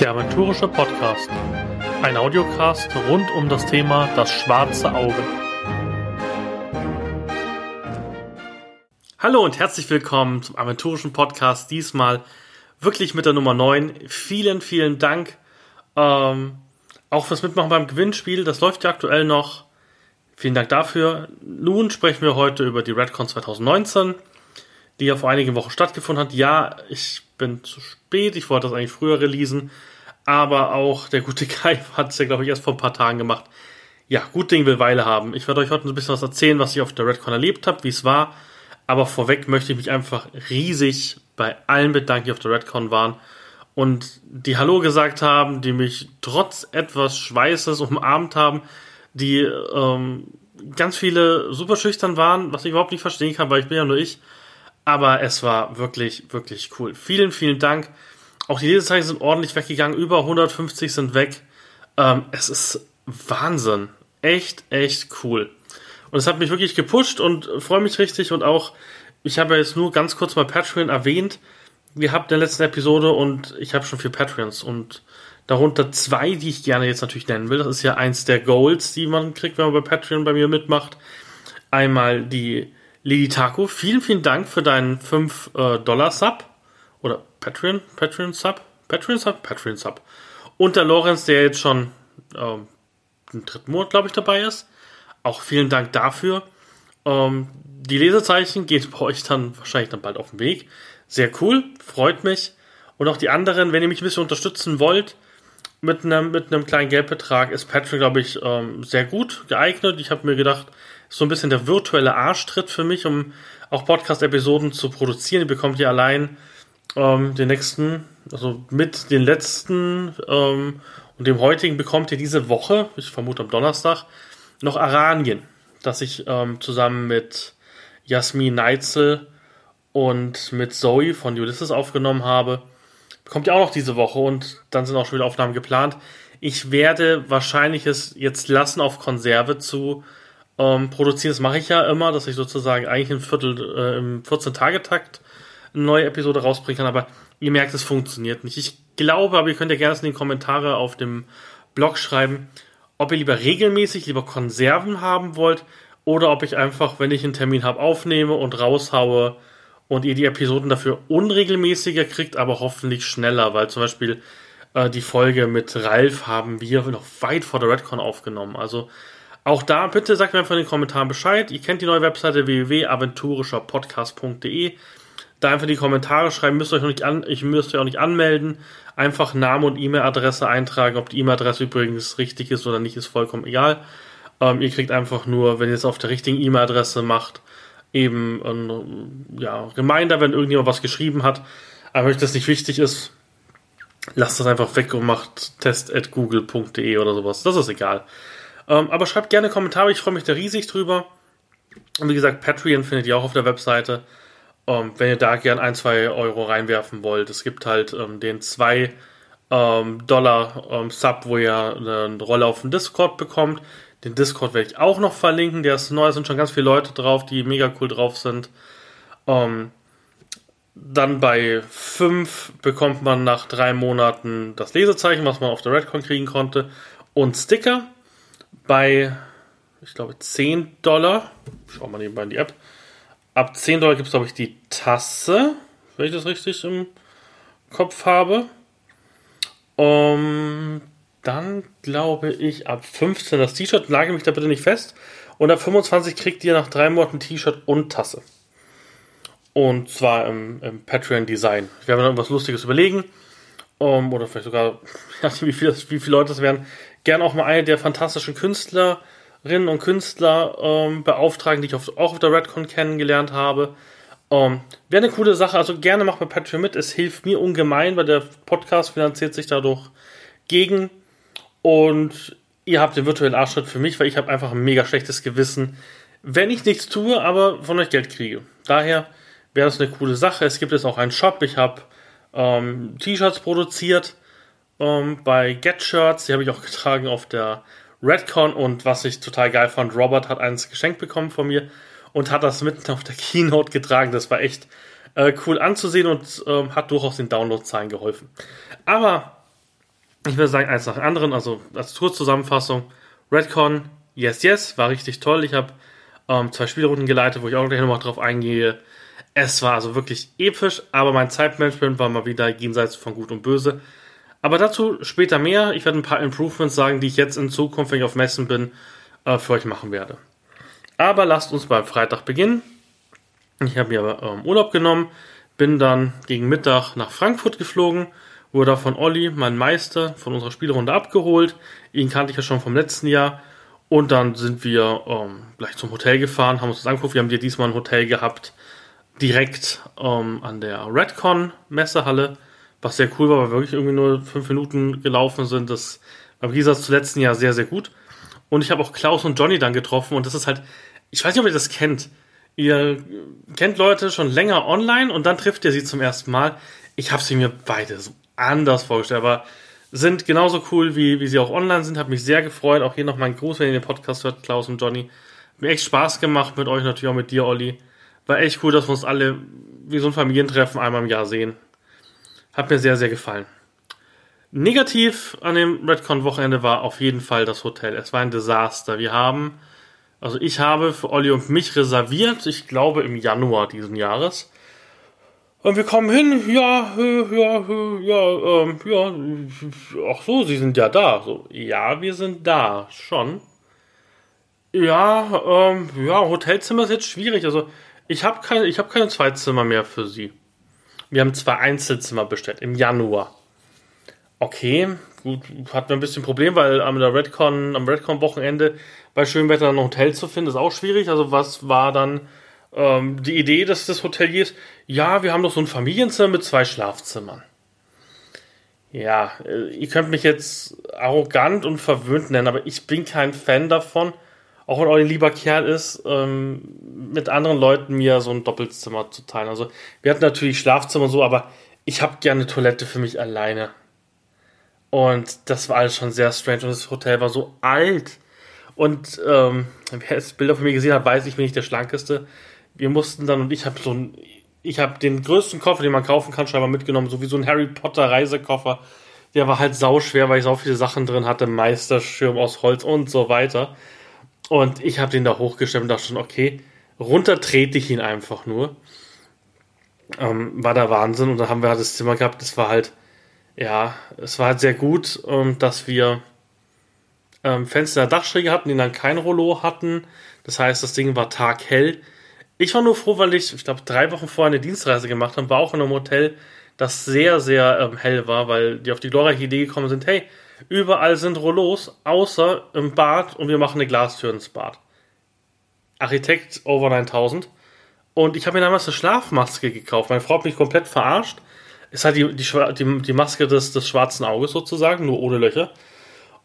Der Aventurische Podcast. Ein Audiocast rund um das Thema das schwarze Auge. Hallo und herzlich willkommen zum Aventurischen Podcast. Diesmal wirklich mit der Nummer 9. Vielen, vielen Dank. Ähm, auch fürs Mitmachen beim Gewinnspiel. Das läuft ja aktuell noch. Vielen Dank dafür. Nun sprechen wir heute über die Redcon 2019, die ja vor einigen Wochen stattgefunden hat. Ja, ich bin zu spät. Ich wollte das eigentlich früher releasen. Aber auch der gute Kai hat es ja, glaube ich, erst vor ein paar Tagen gemacht. Ja, gut Ding will Weile haben. Ich werde euch heute ein bisschen was erzählen, was ich auf der Redcon erlebt habe, wie es war. Aber vorweg möchte ich mich einfach riesig bei allen bedanken, die auf der Redcon waren und die Hallo gesagt haben, die mich trotz etwas Schweißes umarmt haben, die ähm, ganz viele super schüchtern waren, was ich überhaupt nicht verstehen kann, weil ich bin ja nur ich. Aber es war wirklich, wirklich cool. Vielen, vielen Dank. Auch die Lesezeichen sind ordentlich weggegangen. Über 150 sind weg. Ähm, es ist Wahnsinn. Echt, echt cool. Und es hat mich wirklich gepusht und freue mich richtig. Und auch, ich habe jetzt nur ganz kurz mal Patreon erwähnt. Wir habt in der letzten Episode und ich habe schon vier Patreons und darunter zwei, die ich gerne jetzt natürlich nennen will. Das ist ja eins der Goals, die man kriegt, wenn man bei Patreon bei mir mitmacht. Einmal die Lili Taco. Vielen, vielen Dank für deinen 5-Dollar-Sub. Äh, oder Patreon, Patreon Sub, Patreon Sub, Patreon Sub. Und der Lorenz, der jetzt schon ähm, den dritten Monat, glaube ich, dabei ist. Auch vielen Dank dafür. Ähm, die Lesezeichen geht bei euch dann wahrscheinlich dann bald auf den Weg. Sehr cool, freut mich. Und auch die anderen, wenn ihr mich ein bisschen unterstützen wollt, mit einem, mit einem kleinen Geldbetrag ist Patreon, glaube ich, ähm, sehr gut geeignet. Ich habe mir gedacht, so ein bisschen der virtuelle Arschtritt für mich, um auch Podcast-Episoden zu produzieren. Ihr bekommt ihr allein ähm, den nächsten, also mit den letzten ähm, und dem heutigen bekommt ihr diese Woche, ich vermute am Donnerstag, noch Aranien, das ich ähm, zusammen mit Jasmin Neitzel und mit Zoe von Ulysses aufgenommen habe. Bekommt ihr auch noch diese Woche und dann sind auch schon wieder Aufnahmen geplant. Ich werde wahrscheinlich es jetzt lassen, auf Konserve zu ähm, produzieren. Das mache ich ja immer, dass ich sozusagen eigentlich im Viertel, äh, im 14-Tage-Takt eine neue Episode rausbringen kann, aber ihr merkt, es funktioniert nicht. Ich glaube, aber ihr könnt ja gerne in die Kommentare auf dem Blog schreiben, ob ihr lieber regelmäßig, lieber Konserven haben wollt oder ob ich einfach, wenn ich einen Termin habe, aufnehme und raushaue und ihr die Episoden dafür unregelmäßiger kriegt, aber hoffentlich schneller, weil zum Beispiel äh, die Folge mit Ralf haben wir noch weit vor der Redcon aufgenommen. Also auch da bitte sagt mir einfach in den Kommentaren Bescheid. Ihr kennt die neue Webseite www.aventurischerpodcast.de da einfach die Kommentare schreiben, müsst euch noch nicht an, ich müsst euch auch nicht anmelden. Einfach Name und E-Mail-Adresse eintragen. Ob die E-Mail-Adresse übrigens richtig ist oder nicht, ist vollkommen egal. Ähm, ihr kriegt einfach nur, wenn ihr es auf der richtigen E-Mail-Adresse macht, eben ein ja, Reminder, wenn irgendjemand was geschrieben hat. Aber wenn euch das nicht wichtig ist, lasst das einfach weg und macht test.google.de oder sowas. Das ist egal. Ähm, aber schreibt gerne Kommentare, ich freue mich da riesig drüber. Und wie gesagt, Patreon findet ihr auch auf der Webseite. Ähm, wenn ihr da gern ein, zwei Euro reinwerfen wollt. Es gibt halt ähm, den 2 ähm, Dollar ähm, Sub, wo ihr eine Rolle auf dem Discord bekommt. Den Discord werde ich auch noch verlinken. Der ist neu, da sind schon ganz viele Leute drauf, die mega cool drauf sind. Ähm, dann bei 5 bekommt man nach drei Monaten das Lesezeichen, was man auf der Redcon kriegen konnte. Und Sticker. Bei, ich glaube, 10 Dollar. Schauen wir mal nebenbei in die App. Ab 10 Dollar gibt es, glaube ich, die Tasse, wenn ich das richtig im Kopf habe. Um, dann glaube ich ab 15 das T-Shirt, lage mich da bitte nicht fest. Und ab 25 kriegt ihr nach drei Monaten T-Shirt und Tasse. Und zwar im, im Patreon-Design. Ich werde mir noch irgendwas Lustiges überlegen. Um, oder vielleicht sogar, wie viele, wie viele Leute das werden, gern auch mal eine der fantastischen Künstler Künstlerinnen und Künstler ähm, beauftragen, die ich auch auf der Redcon kennengelernt habe. Ähm, Wäre eine coole Sache, also gerne macht bei Patreon mit. Es hilft mir ungemein, weil der Podcast finanziert sich dadurch gegen. Und ihr habt den virtuellen Arschtritt für mich, weil ich habe einfach ein mega schlechtes Gewissen, wenn ich nichts tue, aber von euch Geld kriege. Daher wäre das eine coole Sache. Es gibt jetzt auch einen Shop. Ich habe ähm, T-Shirts produziert ähm, bei Get Shirts. Die habe ich auch getragen auf der Redcon und was ich total geil fand, Robert hat eins geschenkt bekommen von mir und hat das mitten auf der Keynote getragen. Das war echt äh, cool anzusehen und ähm, hat durchaus den Downloadzahlen geholfen. Aber ich würde sagen, eins nach dem anderen, also als Tourzusammenfassung, Redcon, yes, yes, war richtig toll. Ich habe ähm, zwei Spielrunden geleitet, wo ich auch gleich nochmal drauf eingehe. Es war also wirklich episch, aber mein Zeitmanagement war mal wieder jenseits von Gut und Böse. Aber dazu später mehr. Ich werde ein paar Improvements sagen, die ich jetzt in Zukunft, wenn ich auf Messen bin, äh, für euch machen werde. Aber lasst uns beim Freitag beginnen. Ich habe mir ähm, Urlaub genommen, bin dann gegen Mittag nach Frankfurt geflogen, wurde von Olli, mein Meister, von unserer Spielrunde abgeholt. Ihn kannte ich ja schon vom letzten Jahr. Und dann sind wir ähm, gleich zum Hotel gefahren, haben uns das angeguckt. Wir haben hier diesmal ein Hotel gehabt, direkt ähm, an der Redcon Messehalle, was sehr cool war, weil wir wirklich irgendwie nur fünf Minuten gelaufen sind. Das war, wie gesagt, zu letzten Jahr sehr, sehr gut. Und ich habe auch Klaus und Johnny dann getroffen und das ist halt, ich weiß nicht, ob ihr das kennt. Ihr kennt Leute schon länger online und dann trifft ihr sie zum ersten Mal. Ich habe sie mir beide so anders vorgestellt, aber sind genauso cool, wie, wie sie auch online sind. Hat mich sehr gefreut. Auch hier noch mein Gruß, wenn ihr den Podcast hört, Klaus und Johnny. Hat mir echt Spaß gemacht mit euch, natürlich auch mit dir, Olli. War echt cool, dass wir uns alle wie so ein Familientreffen einmal im Jahr sehen. Hat mir sehr, sehr gefallen. Negativ an dem Redcon-Wochenende war auf jeden Fall das Hotel. Es war ein Desaster. Wir haben, also ich habe für Olli und mich reserviert, ich glaube im Januar diesen Jahres. Und wir kommen hin, ja, ja, ja, ähm, ja, ach so, Sie sind ja da. So, ja, wir sind da, schon. Ja, ähm, ja, Hotelzimmer ist jetzt schwierig. Also, ich habe keine, ich habe keine Zweizimmer mehr für Sie. Wir haben zwei Einzelzimmer bestellt im Januar. Okay, gut, hatten wir ein bisschen Problem, weil am Redcon, am Redcon-Wochenende bei schönem Wetter ein Hotel zu finden, ist auch schwierig. Also was war dann ähm, die Idee des, des Hoteliers, ja, wir haben doch so ein Familienzimmer mit zwei Schlafzimmern. Ja, äh, ihr könnt mich jetzt arrogant und verwöhnt nennen, aber ich bin kein Fan davon, auch wenn euer lieber Kerl ist, ähm, mit anderen Leuten mir so ein Doppelzimmer zu teilen. Also wir hatten natürlich Schlafzimmer und so, aber ich habe gerne Toilette für mich alleine. Und das war alles schon sehr strange und das Hotel war so alt. Und ähm, wer jetzt Bilder von mir gesehen hat, weiß ich, bin nicht der schlankeste wir mussten dann und ich habe so ein, ich habe den größten Koffer, den man kaufen kann, scheinbar mitgenommen, so wie so ein Harry Potter Reisekoffer. Der war halt sauschwer, weil ich so viele Sachen drin hatte, Meisterschirm aus Holz und so weiter. Und ich habe den da hochgestemmt und dachte schon, okay, runter trete ich ihn einfach nur. Ähm, war der Wahnsinn. Und dann haben wir halt das Zimmer gehabt, das war halt, ja, es war halt sehr gut, ähm, dass wir ähm, Fenster der Dachschräge hatten, die dann kein Rollo hatten. Das heißt, das Ding war taghell. Ich war nur froh, weil ich, ich glaube, drei Wochen vorher eine Dienstreise gemacht habe, war auch in einem Hotel, das sehr, sehr ähm, hell war, weil die auf die glorreiche Idee gekommen sind, hey, überall sind Rollos, außer im Bad und wir machen eine Glastür ins Bad. Architekt over 9000. Und ich habe mir damals eine Schlafmaske gekauft. Meine Frau hat mich komplett verarscht. Es hat die, die, die, die Maske des, des schwarzen Auges sozusagen, nur ohne Löcher.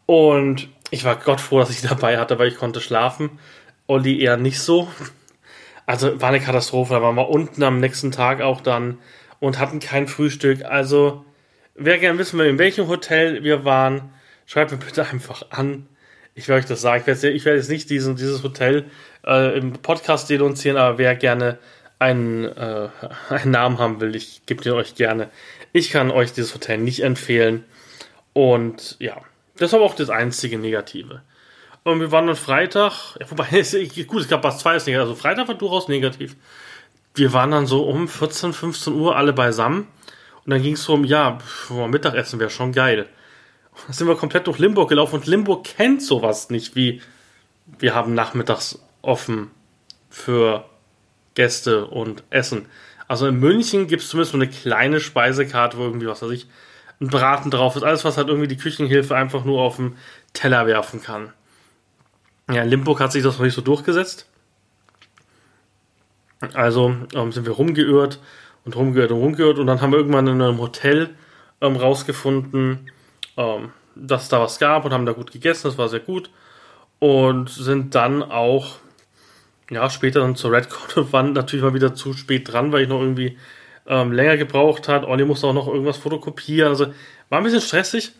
Und ich war Gott froh, dass ich die dabei hatte, weil ich konnte schlafen. Olli eher nicht so. Also war eine Katastrophe. Da waren wir unten am nächsten Tag auch dann und hatten kein Frühstück. Also, wer gerne wissen will, in welchem Hotel wir waren, schreibt mir bitte einfach an. Ich werde euch das sagen. Ich werde, ich werde jetzt nicht diesen, dieses Hotel äh, im Podcast denunzieren, aber wer gerne einen, äh, einen Namen haben will, ich gebe den euch gerne. Ich kann euch dieses Hotel nicht empfehlen. Und ja, das war auch das einzige Negative. Und wir waren dann Freitag, ja, wobei, gut, es gab was zwei ist negativ. Also Freitag war durchaus negativ. Wir waren dann so um 14, 15 Uhr alle beisammen. Und dann ging es so um, ja, Mittagessen wäre schon geil. Dann sind wir komplett durch Limburg gelaufen und Limburg kennt sowas nicht wie wir haben nachmittags offen für Gäste und Essen. Also in München gibt es zumindest so eine kleine Speisekarte, wo irgendwie, was weiß ich, ein Braten drauf ist. Alles, was halt irgendwie die Küchenhilfe einfach nur auf den Teller werfen kann. Ja, in Limburg hat sich das noch nicht so durchgesetzt. Also ähm, sind wir rumgeirrt und rumgeirrt und rumgeirrt und dann haben wir irgendwann in einem Hotel ähm, rausgefunden, ähm, dass da was gab und haben da gut gegessen, das war sehr gut. Und sind dann auch ja später dann zur Redcon und waren natürlich mal wieder zu spät dran, weil ich noch irgendwie ähm, länger gebraucht hat. Olli musste auch noch irgendwas fotokopieren, also war ein bisschen stressig.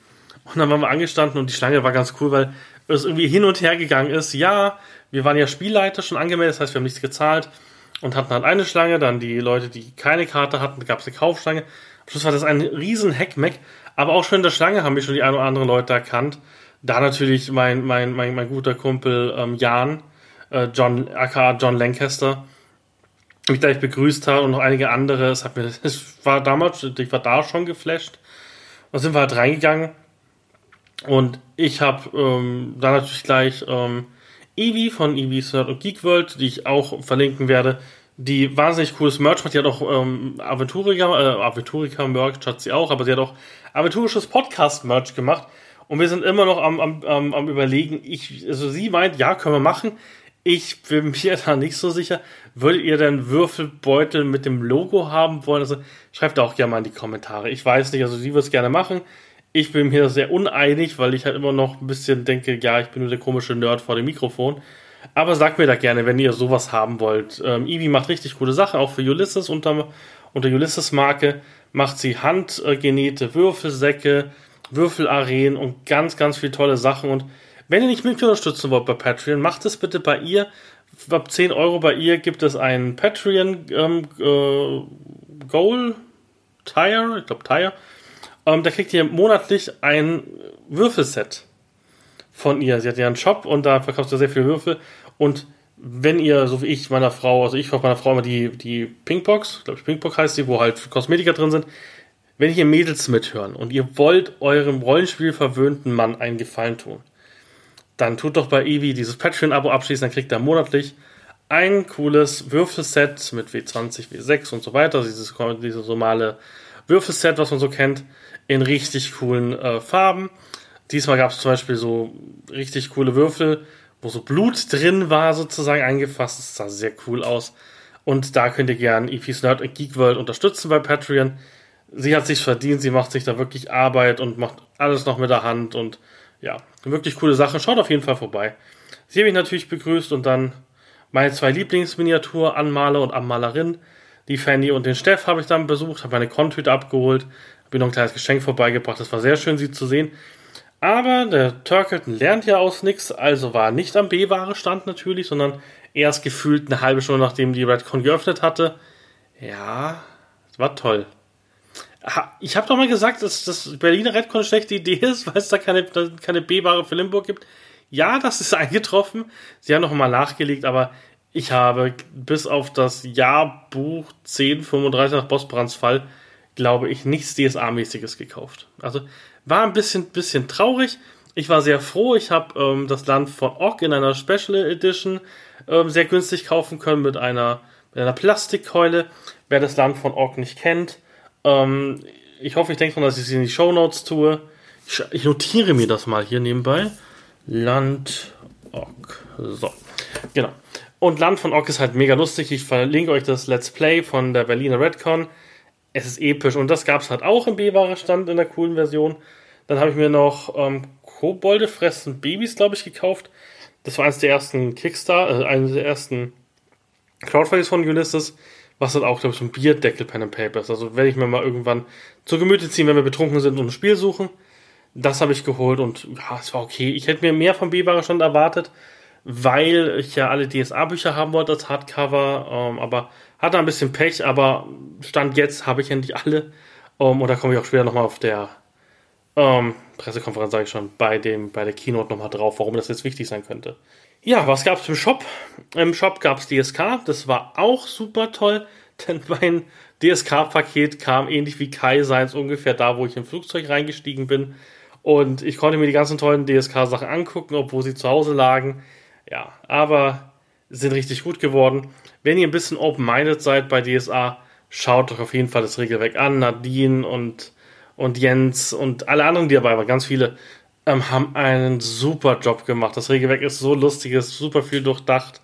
Und dann waren wir angestanden und die Schlange war ganz cool, weil es irgendwie hin und her gegangen ist. Ja, wir waren ja Spielleiter schon angemeldet, das heißt, wir haben nichts gezahlt und hatten halt eine Schlange, dann die Leute, die keine Karte hatten, gab es eine Kaufschlange Plus war das ein riesen Hackmack, aber auch schon in der Schlange haben mich schon die ein oder anderen Leute erkannt. Da natürlich mein, mein, mein, mein guter Kumpel ähm, Jan, äh, John, aka John Lancaster, mich gleich begrüßt hat und noch einige andere. Es hat mir, es war damals, ich war da schon geflasht. Und sind wir halt reingegangen. Und ich habe ähm, da natürlich gleich ähm, Evi von Evi's und Geek World, die ich auch verlinken werde, die wahnsinnig cooles Merch macht. Die hat auch ähm, Aventurica, äh, Aventurica Merch hat sie auch, aber sie hat auch aventurisches Podcast-Merch gemacht. Und wir sind immer noch am, am, am, überlegen. Ich, also sie meint, ja, können wir machen. Ich bin mir da nicht so sicher. Würdet ihr denn Würfelbeutel mit dem Logo haben wollen? Also schreibt auch gerne mal in die Kommentare. Ich weiß nicht, also sie wird es gerne machen. Ich bin mir sehr uneinig, weil ich halt immer noch ein bisschen denke, ja, ich bin nur der komische Nerd vor dem Mikrofon. Aber sagt mir da gerne, wenn ihr sowas haben wollt. Ähm, macht richtig coole Sachen, auch für Ulysses unter, unter Ulysses Marke. Macht sie handgenähte Würfelsäcke, Würfelarenen und ganz, ganz viele tolle Sachen. Und wenn ihr nicht mit unterstützen wollt bei Patreon, macht es bitte bei ihr. Ab 10 Euro bei ihr gibt es einen Patreon ähm, äh, Goal Tire, ich glaube Tire. Ähm, da kriegt ihr monatlich ein Würfelset von ihr. Sie hat ja einen Shop und da verkauft sie sehr viele Würfel. Und wenn ihr, so wie ich, meiner Frau, also ich kaufe meiner Frau immer die, die Pinkbox, glaube ich, Pinkbox heißt die, wo halt Kosmetika drin sind. Wenn hier Mädels mithören und ihr wollt eurem Rollenspiel verwöhnten Mann einen Gefallen tun, dann tut doch bei Eevee dieses Patreon-Abo abschließen, dann kriegt er monatlich ein cooles Würfelset mit W20, W6 und so weiter, dieses, dieses normale Würfelset, was man so kennt, in richtig coolen äh, Farben. Diesmal gab es zum Beispiel so richtig coole Würfel, wo so Blut drin war, sozusagen eingefasst. Das sah sehr cool aus. Und da könnt ihr gerne EP's Nerd und Geek World unterstützen bei Patreon. Sie hat sich verdient, sie macht sich da wirklich Arbeit und macht alles noch mit der Hand und ja, wirklich coole Sache. Schaut auf jeden Fall vorbei. Sie habe ich natürlich begrüßt und dann meine zwei Lieblingsminiatur-Anmaler und Anmalerin, die Fanny und den Steff, habe ich dann besucht, habe meine Kontüte abgeholt, habe noch ein kleines Geschenk vorbeigebracht. Das war sehr schön, sie zu sehen. Aber der Turkelton lernt ja aus nichts, also war nicht am B-Ware-Stand natürlich, sondern erst gefühlt eine halbe Stunde nachdem die Redcon geöffnet hatte. Ja, war toll. Ich habe doch mal gesagt, dass das Berliner Redcon eine schlechte Idee ist, weil es da keine, keine B-Ware für Limburg gibt. Ja, das ist eingetroffen. Sie haben noch mal nachgelegt, aber ich habe bis auf das Jahrbuch 1035 nach Bossbrands Fall, glaube ich, nichts DSA-mäßiges gekauft. Also war ein bisschen, bisschen traurig. Ich war sehr froh. Ich habe ähm, das Land von Ork in einer Special Edition ähm, sehr günstig kaufen können mit einer, mit einer Plastikkeule. Wer das Land von Ork nicht kennt, ähm, ich hoffe, ich denke dran, dass ich es in die Show Notes tue. Ich, ich, notiere mir das mal hier nebenbei. Land Ork. So, genau. Und Land von Ork ist halt mega lustig. Ich verlinke euch das Let's Play von der Berliner Redcon. Es ist episch und das gab es halt auch im B-Ware-Stand in der coolen Version. Dann habe ich mir noch ähm, Kobolde fressen Babys, glaube ich, gekauft. Das war eines der ersten Kickstarter, äh, eines der ersten Crowdfundings von Ulysses was dann auch, glaube ich, ein Bierdeckel Pen and Papers. Also werde ich mir mal irgendwann zur Gemüte ziehen, wenn wir betrunken sind und ein Spiel suchen. Das habe ich geholt und ja, es war okay. Ich hätte mir mehr vom B-Ware schon erwartet, weil ich ja alle DSA-Bücher haben wollte als Hardcover, ähm, aber hatte ein bisschen Pech, aber Stand jetzt habe ich endlich alle. Ähm, und da komme ich auch später nochmal auf der ähm, Pressekonferenz, sage ich schon, bei, dem, bei der Keynote nochmal drauf, warum das jetzt wichtig sein könnte. Ja, was gab es im Shop? Im Shop gab es DSK, das war auch super toll, denn mein DSK-Paket kam ähnlich wie Kai seins ungefähr da, wo ich im Flugzeug reingestiegen bin. Und ich konnte mir die ganzen tollen DSK-Sachen angucken, obwohl sie zu Hause lagen. Ja, aber sind richtig gut geworden. Wenn ihr ein bisschen open-minded seid bei DSA, schaut doch auf jeden Fall das Regelwerk an. Nadine und, und Jens und alle anderen, die dabei waren, ganz viele, ähm, haben einen super Job gemacht. Das Regelwerk ist so lustig, ist super viel durchdacht.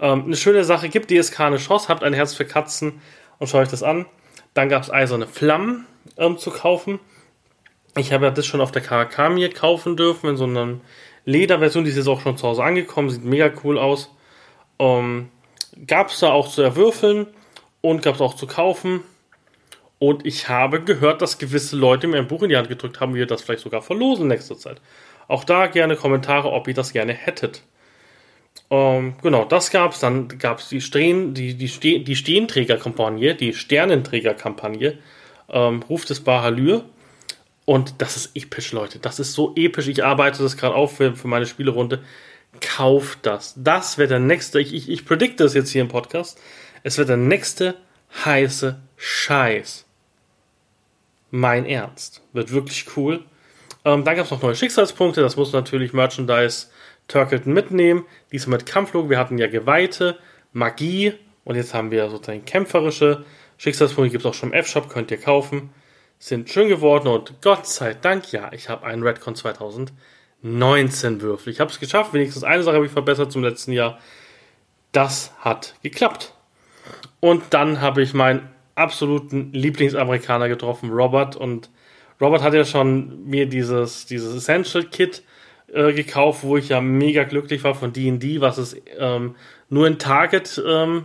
Ähm, eine schöne Sache, gibt DSK eine Chance, habt ein Herz für Katzen und schaut euch das an. Dann gab es eiserne Flammen ähm, zu kaufen. Ich habe das schon auf der mir kaufen dürfen, in so einer Lederversion, die ist jetzt auch schon zu Hause angekommen, sieht mega cool aus. Ähm, gab es da auch zu erwürfeln und gab es auch zu kaufen. Und ich habe gehört, dass gewisse Leute mir ein Buch in die Hand gedrückt haben, wir das vielleicht sogar verlosen in nächster Zeit. Auch da gerne Kommentare, ob ihr das gerne hättet. Ähm, genau, das gab es. Dann gab es die, Stehen, die, die, Ste die Steenträger-Kampagne, die Sternenträger-Kampagne. ähm, Ruf des Bahalür. Und das ist episch, Leute. Das ist so episch. Ich arbeite das gerade auf für, für meine Spielerunde. Kauft das. Das wird der nächste, ich, ich, ich predikte das jetzt hier im Podcast. Es wird der nächste heiße Scheiß. Mein Ernst. Wird wirklich cool. Ähm, dann gab es noch neue Schicksalspunkte. Das muss natürlich Merchandise Turkleton mitnehmen. Diesmal mit Kampflog. Wir hatten ja Geweihte, Magie und jetzt haben wir sozusagen kämpferische Schicksalspunkte. Gibt es auch schon im F-Shop, könnt ihr kaufen sind schön geworden und Gott sei Dank, ja, ich habe einen Redcon 2019 Würfel. Ich habe es geschafft, wenigstens eine Sache habe ich verbessert zum letzten Jahr. Das hat geklappt. Und dann habe ich meinen absoluten Lieblingsamerikaner getroffen, Robert. Und Robert hat ja schon mir dieses, dieses Essential Kit äh, gekauft, wo ich ja mega glücklich war von D&D, was es ähm, nur in Target ähm,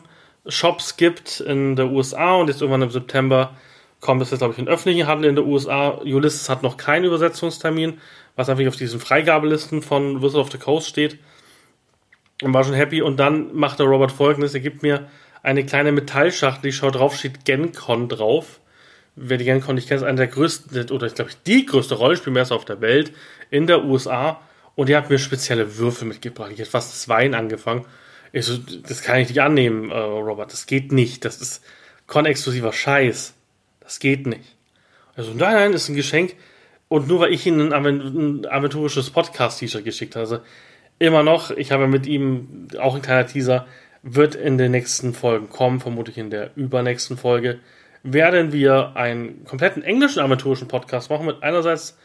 Shops gibt in der USA und jetzt irgendwann im September kommt es jetzt, glaube ich, in öffentlichen Handel in den USA. Ulysses hat noch keinen Übersetzungstermin, was einfach auf diesen Freigabelisten von Wizard of the Coast steht. Und war schon happy. Und dann macht der Robert folgendes: Er gibt mir eine kleine Metallschachtel, die schaut drauf, steht GenCon drauf. Wer die GenCon nicht kennt, ist einer der größten, oder ich glaube, die größte Rollenspielmesse auf der Welt in der USA. Und die hat mir spezielle Würfel mitgebracht. Ich hätte fast das Wein angefangen. Ich so, das kann ich nicht annehmen, äh, Robert. Das geht nicht. Das ist Con-exklusiver Scheiß. Das geht nicht. Also, nein, nein, ist ein Geschenk. Und nur weil ich ihm ein, aventurisches Podcast-T-Shirt geschickt habe. Immer noch, ich habe mit ihm auch ein kleiner Teaser, wird in den nächsten Folgen kommen, vermutlich in der übernächsten Folge, werden wir einen kompletten englischen aventurischen Podcast machen mit einerseits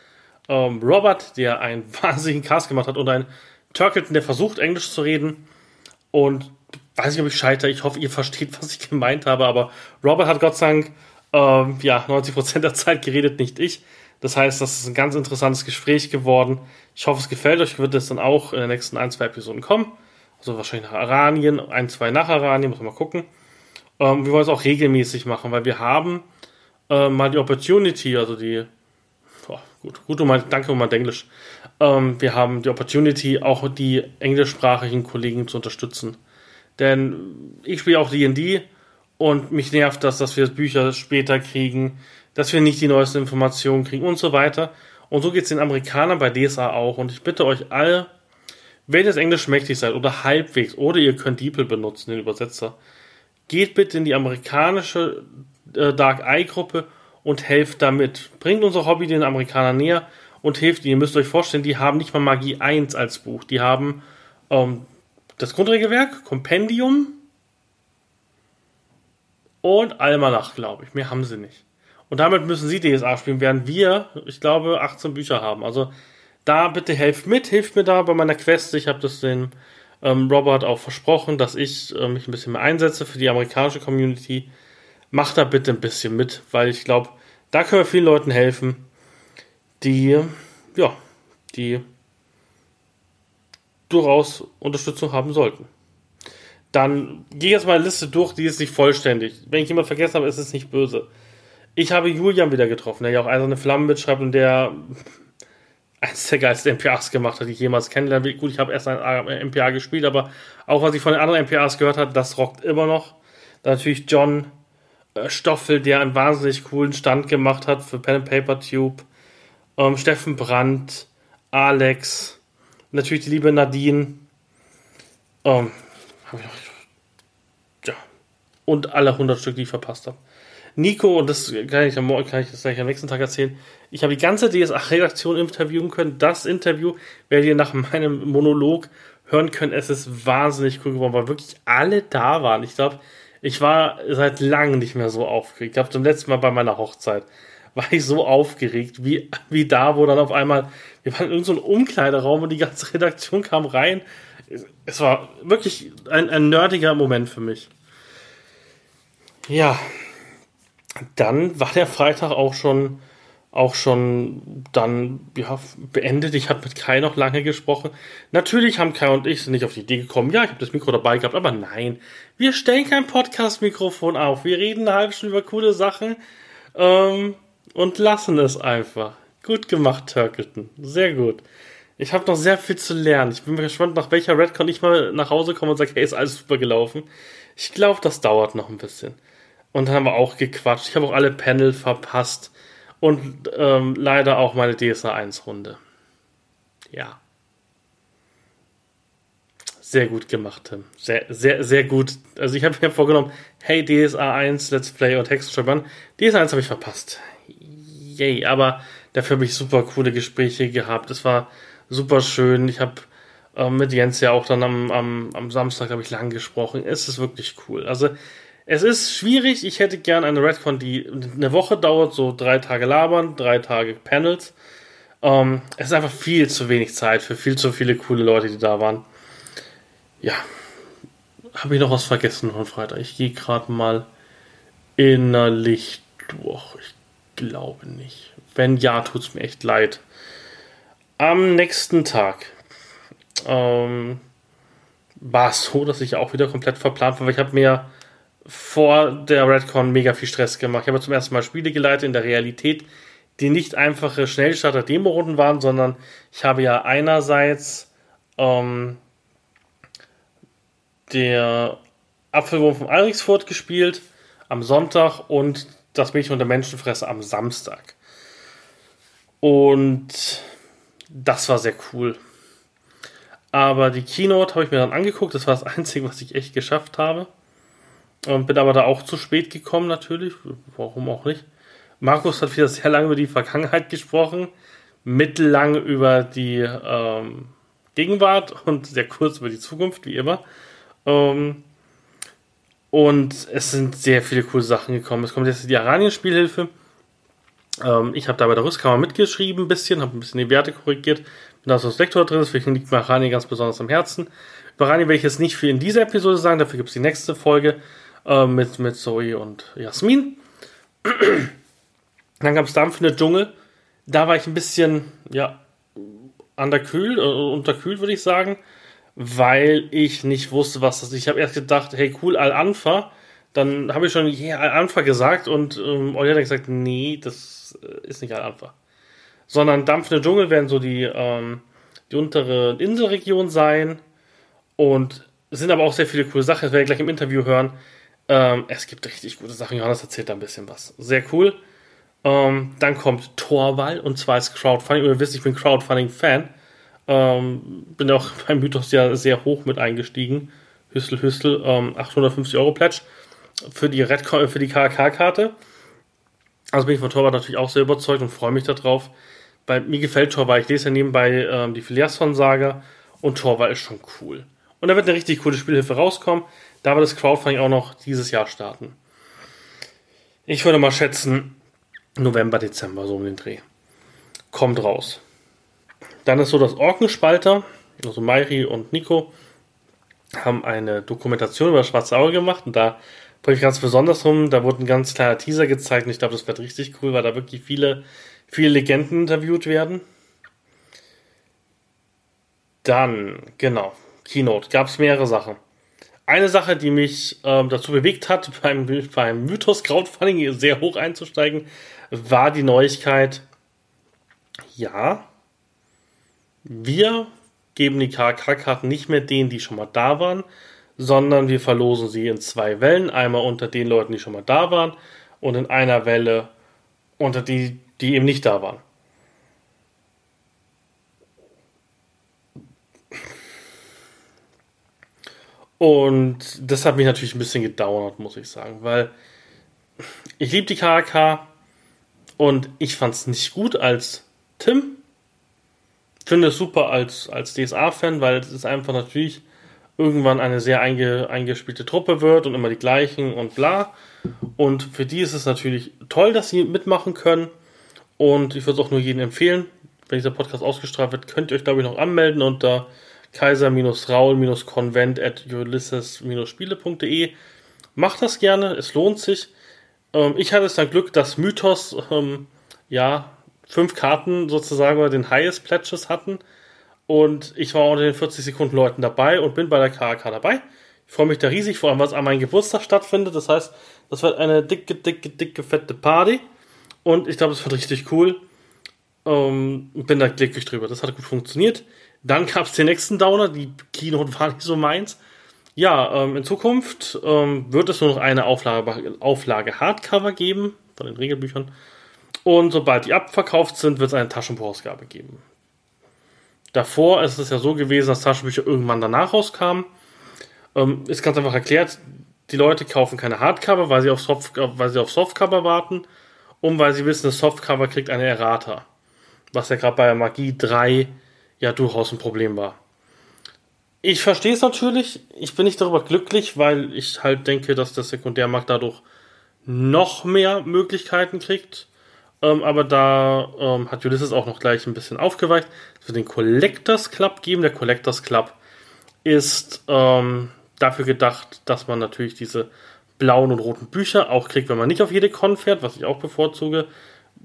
ähm, Robert, der einen wahnsinnigen Cast gemacht hat und ein Turkleton, der versucht, Englisch zu reden. Und weiß nicht, ob ich scheitere. Ich hoffe, ihr versteht, was ich gemeint habe. Aber Robert hat Gott sei Dank ähm, ja, 90% der Zeit geredet, nicht ich. Das heißt, das ist ein ganz interessantes Gespräch geworden. Ich hoffe, es gefällt euch. Wird es dann auch in den nächsten ein, zwei Episoden kommen. Also wahrscheinlich nach Aranien, ein, zwei nach Aranien, muss man mal gucken. Ähm, wir wollen es auch regelmäßig machen, weil wir haben äh, mal die Opportunity, also die, oh, gut, gut, um, danke um mein Englisch. Ähm, wir haben die Opportunity, auch die englischsprachigen Kollegen zu unterstützen. Denn ich spiele auch D&D und mich nervt das, dass wir Bücher später kriegen, dass wir nicht die neuesten Informationen kriegen und so weiter. Und so geht es den Amerikanern bei DSA auch. Und ich bitte euch alle, wenn ihr das Englisch mächtig seid oder halbwegs, oder ihr könnt DeepL benutzen, den Übersetzer, geht bitte in die amerikanische äh, Dark Eye Gruppe und helft damit. Bringt unser Hobby den Amerikanern näher und hilft ihnen. Ihr müsst euch vorstellen, die haben nicht mal Magie 1 als Buch. Die haben ähm, das Grundregelwerk, Kompendium, und Almanach, glaube ich. Mehr haben sie nicht. Und damit müssen sie DSA spielen, während wir, ich glaube, 18 Bücher haben. Also da bitte helft mit, hilft mir da bei meiner Quest. Ich habe das den ähm, Robert auch versprochen, dass ich äh, mich ein bisschen mehr einsetze für die amerikanische Community. Macht da bitte ein bisschen mit, weil ich glaube, da können wir vielen Leuten helfen, die, ja, die durchaus Unterstützung haben sollten. Dann gehe ich jetzt meine Liste durch, die ist nicht vollständig. Wenn ich jemand vergessen habe, ist es nicht böse. Ich habe Julian wieder getroffen, der ja auch Eiserne Flammen mitschreibt und der eines der geilsten MPAs gemacht hat, die ich jemals kennengelernt Gut, ich habe erst ein MPA gespielt, aber auch was ich von den anderen MPAs gehört habe, das rockt immer noch. Dann natürlich John äh, Stoffel, der einen wahnsinnig coolen Stand gemacht hat für Pen and Paper Tube. Ähm, Steffen Brandt, Alex, natürlich die liebe Nadine. Ähm, habe. Ja. Und alle 100 Stück, die ich verpasst habe. Nico, und das kann ich, kann ich das gleich am nächsten Tag erzählen, ich habe die ganze DSA-Redaktion interviewen können. Das Interview werdet ihr nach meinem Monolog hören können. Es ist wahnsinnig cool geworden, weil wirklich alle da waren. Ich glaube, ich war seit langem nicht mehr so aufgeregt. Ich glaube, zum letzten Mal bei meiner Hochzeit war ich so aufgeregt, wie, wie da, wo dann auf einmal, wir waren in irgendeinem so Umkleideraum und die ganze Redaktion kam rein es war wirklich ein, ein nerdiger Moment für mich. Ja, dann war der Freitag auch schon auch schon dann ja, beendet. Ich habe mit Kai noch lange gesprochen. Natürlich haben Kai und ich sind nicht auf die Idee gekommen, ja, ich habe das Mikro dabei gehabt, aber nein, wir stellen kein Podcast-Mikrofon auf. Wir reden eine halbe Stunde über coole Sachen ähm, und lassen es einfach. Gut gemacht, Turkleton. Sehr gut. Ich habe noch sehr viel zu lernen. Ich bin gespannt, nach welcher Redcon ich mal nach Hause komme und sage, hey, ist alles super gelaufen. Ich glaube, das dauert noch ein bisschen. Und dann haben wir auch gequatscht. Ich habe auch alle Panel verpasst. Und ähm, leider auch meine DSA 1 Runde. Ja. Sehr gut gemacht, Tim. Sehr, sehr, sehr gut. Also ich habe mir vorgenommen, hey, DSA 1, Let's Play und Hexenschreibern. DSA 1 habe ich verpasst. Yay, aber dafür habe ich super coole Gespräche gehabt. Es war super schön. Ich habe äh, mit Jens ja auch dann am, am, am Samstag, habe ich, lang gesprochen. Es ist wirklich cool. Also es ist schwierig. Ich hätte gern eine Redcon, die eine Woche dauert, so drei Tage labern, drei Tage Panels. Ähm, es ist einfach viel zu wenig Zeit für viel zu viele coole Leute, die da waren. Ja. Habe ich noch was vergessen von Freitag? Ich gehe gerade mal innerlich durch. Ich glaube nicht. Wenn ja, tut es mir echt leid. Am nächsten Tag ähm, war es so, dass ich auch wieder komplett verplant war, weil ich habe mir vor der Redcon mega viel Stress gemacht. Ich habe zum ersten Mal Spiele geleitet in der Realität, die nicht einfache Schnellstarter-Demo-Runden waren, sondern ich habe ja einerseits ähm, der Apfelwurm von Alriksfurt gespielt am Sonntag und das Mädchen und der Menschenfresser am Samstag. Und das war sehr cool. Aber die Keynote habe ich mir dann angeguckt. Das war das Einzige, was ich echt geschafft habe. Und bin aber da auch zu spät gekommen, natürlich. Warum auch nicht? Markus hat wieder sehr lange über die Vergangenheit gesprochen, mittellang über die ähm, Gegenwart und sehr kurz über die Zukunft, wie immer. Ähm, und es sind sehr viele coole Sachen gekommen. Es kommt jetzt die Aranien-Spielhilfe. Ähm, ich habe da bei der Rüstkammer mitgeschrieben, ein bisschen, habe ein bisschen die Werte korrigiert. Bin da so das Lektor drin, deswegen liegt mir Aranien ganz besonders am Herzen. Über Aranien werde ich jetzt nicht viel in dieser Episode sagen, dafür gibt es die nächste Folge äh, mit, mit Zoe und Jasmin. Dann gab es Dampf in der Dschungel. Da war ich ein bisschen, ja, underkühlt, äh, unterkühlt, würde ich sagen weil ich nicht wusste, was das ist. Ich habe erst gedacht, hey cool, Al-Anfa. Dann habe ich schon yeah, Al-Anfa gesagt und ähm, Olli hat gesagt, nee, das äh, ist nicht Al-Anfa. Sondern dampfende Dschungel werden so die, ähm, die untere Inselregion sein und es sind aber auch sehr viele coole Sachen. Das werde ich gleich im Interview hören. Ähm, es gibt richtig gute Sachen. Johannes erzählt da ein bisschen was. Sehr cool. Ähm, dann kommt Torwall und zwar ist Crowdfunding. Ihr wisst, ich bin Crowdfunding-Fan. Ähm, bin auch beim Mythos ja sehr hoch mit eingestiegen. Hüstel, Hüstel, ähm, 850 Euro Pledge für die Red für die KK-Karte. Also bin ich von Torwart natürlich auch sehr überzeugt und freue mich darauf. Bei mir gefällt Torwart. Ich lese ja nebenbei ähm, die Filiasson-Saga und Torwart ist schon cool. Und da wird eine richtig coole Spielhilfe rauskommen. Da wird das Crowdfunding auch noch dieses Jahr starten. Ich würde mal schätzen, November, Dezember, so um den Dreh. Kommt raus. Dann ist so, dass Orkenspalter, also Mairi und Nico, haben eine Dokumentation über das Schwarze Auge gemacht und da bringe ich ganz besonders rum. Da wurde ein ganz kleiner Teaser gezeigt und ich glaube, das wird richtig cool, weil da wirklich viele, viele Legenden interviewt werden. Dann, genau, Keynote, gab es mehrere Sachen. Eine Sache, die mich ähm, dazu bewegt hat, beim, beim Mythos Crowdfunding sehr hoch einzusteigen, war die Neuigkeit, ja, wir geben die KK-Karten nicht mehr denen, die schon mal da waren, sondern wir verlosen sie in zwei Wellen. Einmal unter den Leuten, die schon mal da waren und in einer Welle unter die, die eben nicht da waren. Und das hat mich natürlich ein bisschen gedauert, muss ich sagen, weil ich liebe die KK und ich fand es nicht gut als Tim finde es super als, als DSA-Fan, weil es ist einfach natürlich irgendwann eine sehr einge, eingespielte Truppe wird und immer die gleichen und bla. Und für die ist es natürlich toll, dass sie mitmachen können. Und ich würde es auch nur jedem empfehlen, wenn dieser Podcast ausgestrahlt wird, könnt ihr euch, glaube ich, noch anmelden unter kaiser-raul-konvent at ulysses-spiele.de. Macht das gerne, es lohnt sich. Ähm, ich hatte es dann Glück, dass Mythos ähm, ja fünf Karten sozusagen oder den Highest Pledges hatten. Und ich war unter den 40 Sekunden Leuten dabei und bin bei der KK dabei. Ich freue mich da riesig, vor allem, was an meinem Geburtstag stattfindet. Das heißt, das wird eine dicke, dicke, dicke, fette Party. Und ich glaube, es wird richtig cool. Ähm, bin da glücklich drüber. Das hat gut funktioniert. Dann gab es den nächsten Downer. Die Keynote war nicht so meins. Ja, ähm, in Zukunft ähm, wird es nur noch eine Auflage, Auflage Hardcover geben von den Regelbüchern. Und sobald die abverkauft sind, wird es eine Taschenbuchausgabe geben. Davor ist es ja so gewesen, dass Taschenbücher irgendwann danach rauskamen. Ähm, ist ganz einfach erklärt, die Leute kaufen keine Hardcover, weil sie auf, Soft, weil sie auf Softcover warten und weil sie wissen, das Softcover kriegt eine Errata. Was ja gerade bei Magie 3 ja durchaus ein Problem war. Ich verstehe es natürlich. Ich bin nicht darüber glücklich, weil ich halt denke, dass der Sekundärmarkt dadurch noch mehr Möglichkeiten kriegt. Ähm, aber da ähm, hat Ulysses auch noch gleich ein bisschen aufgeweicht. Es wird den Collectors Club geben. Der Collectors Club ist ähm, dafür gedacht, dass man natürlich diese blauen und roten Bücher auch kriegt, wenn man nicht auf jede Con fährt, was ich auch bevorzuge.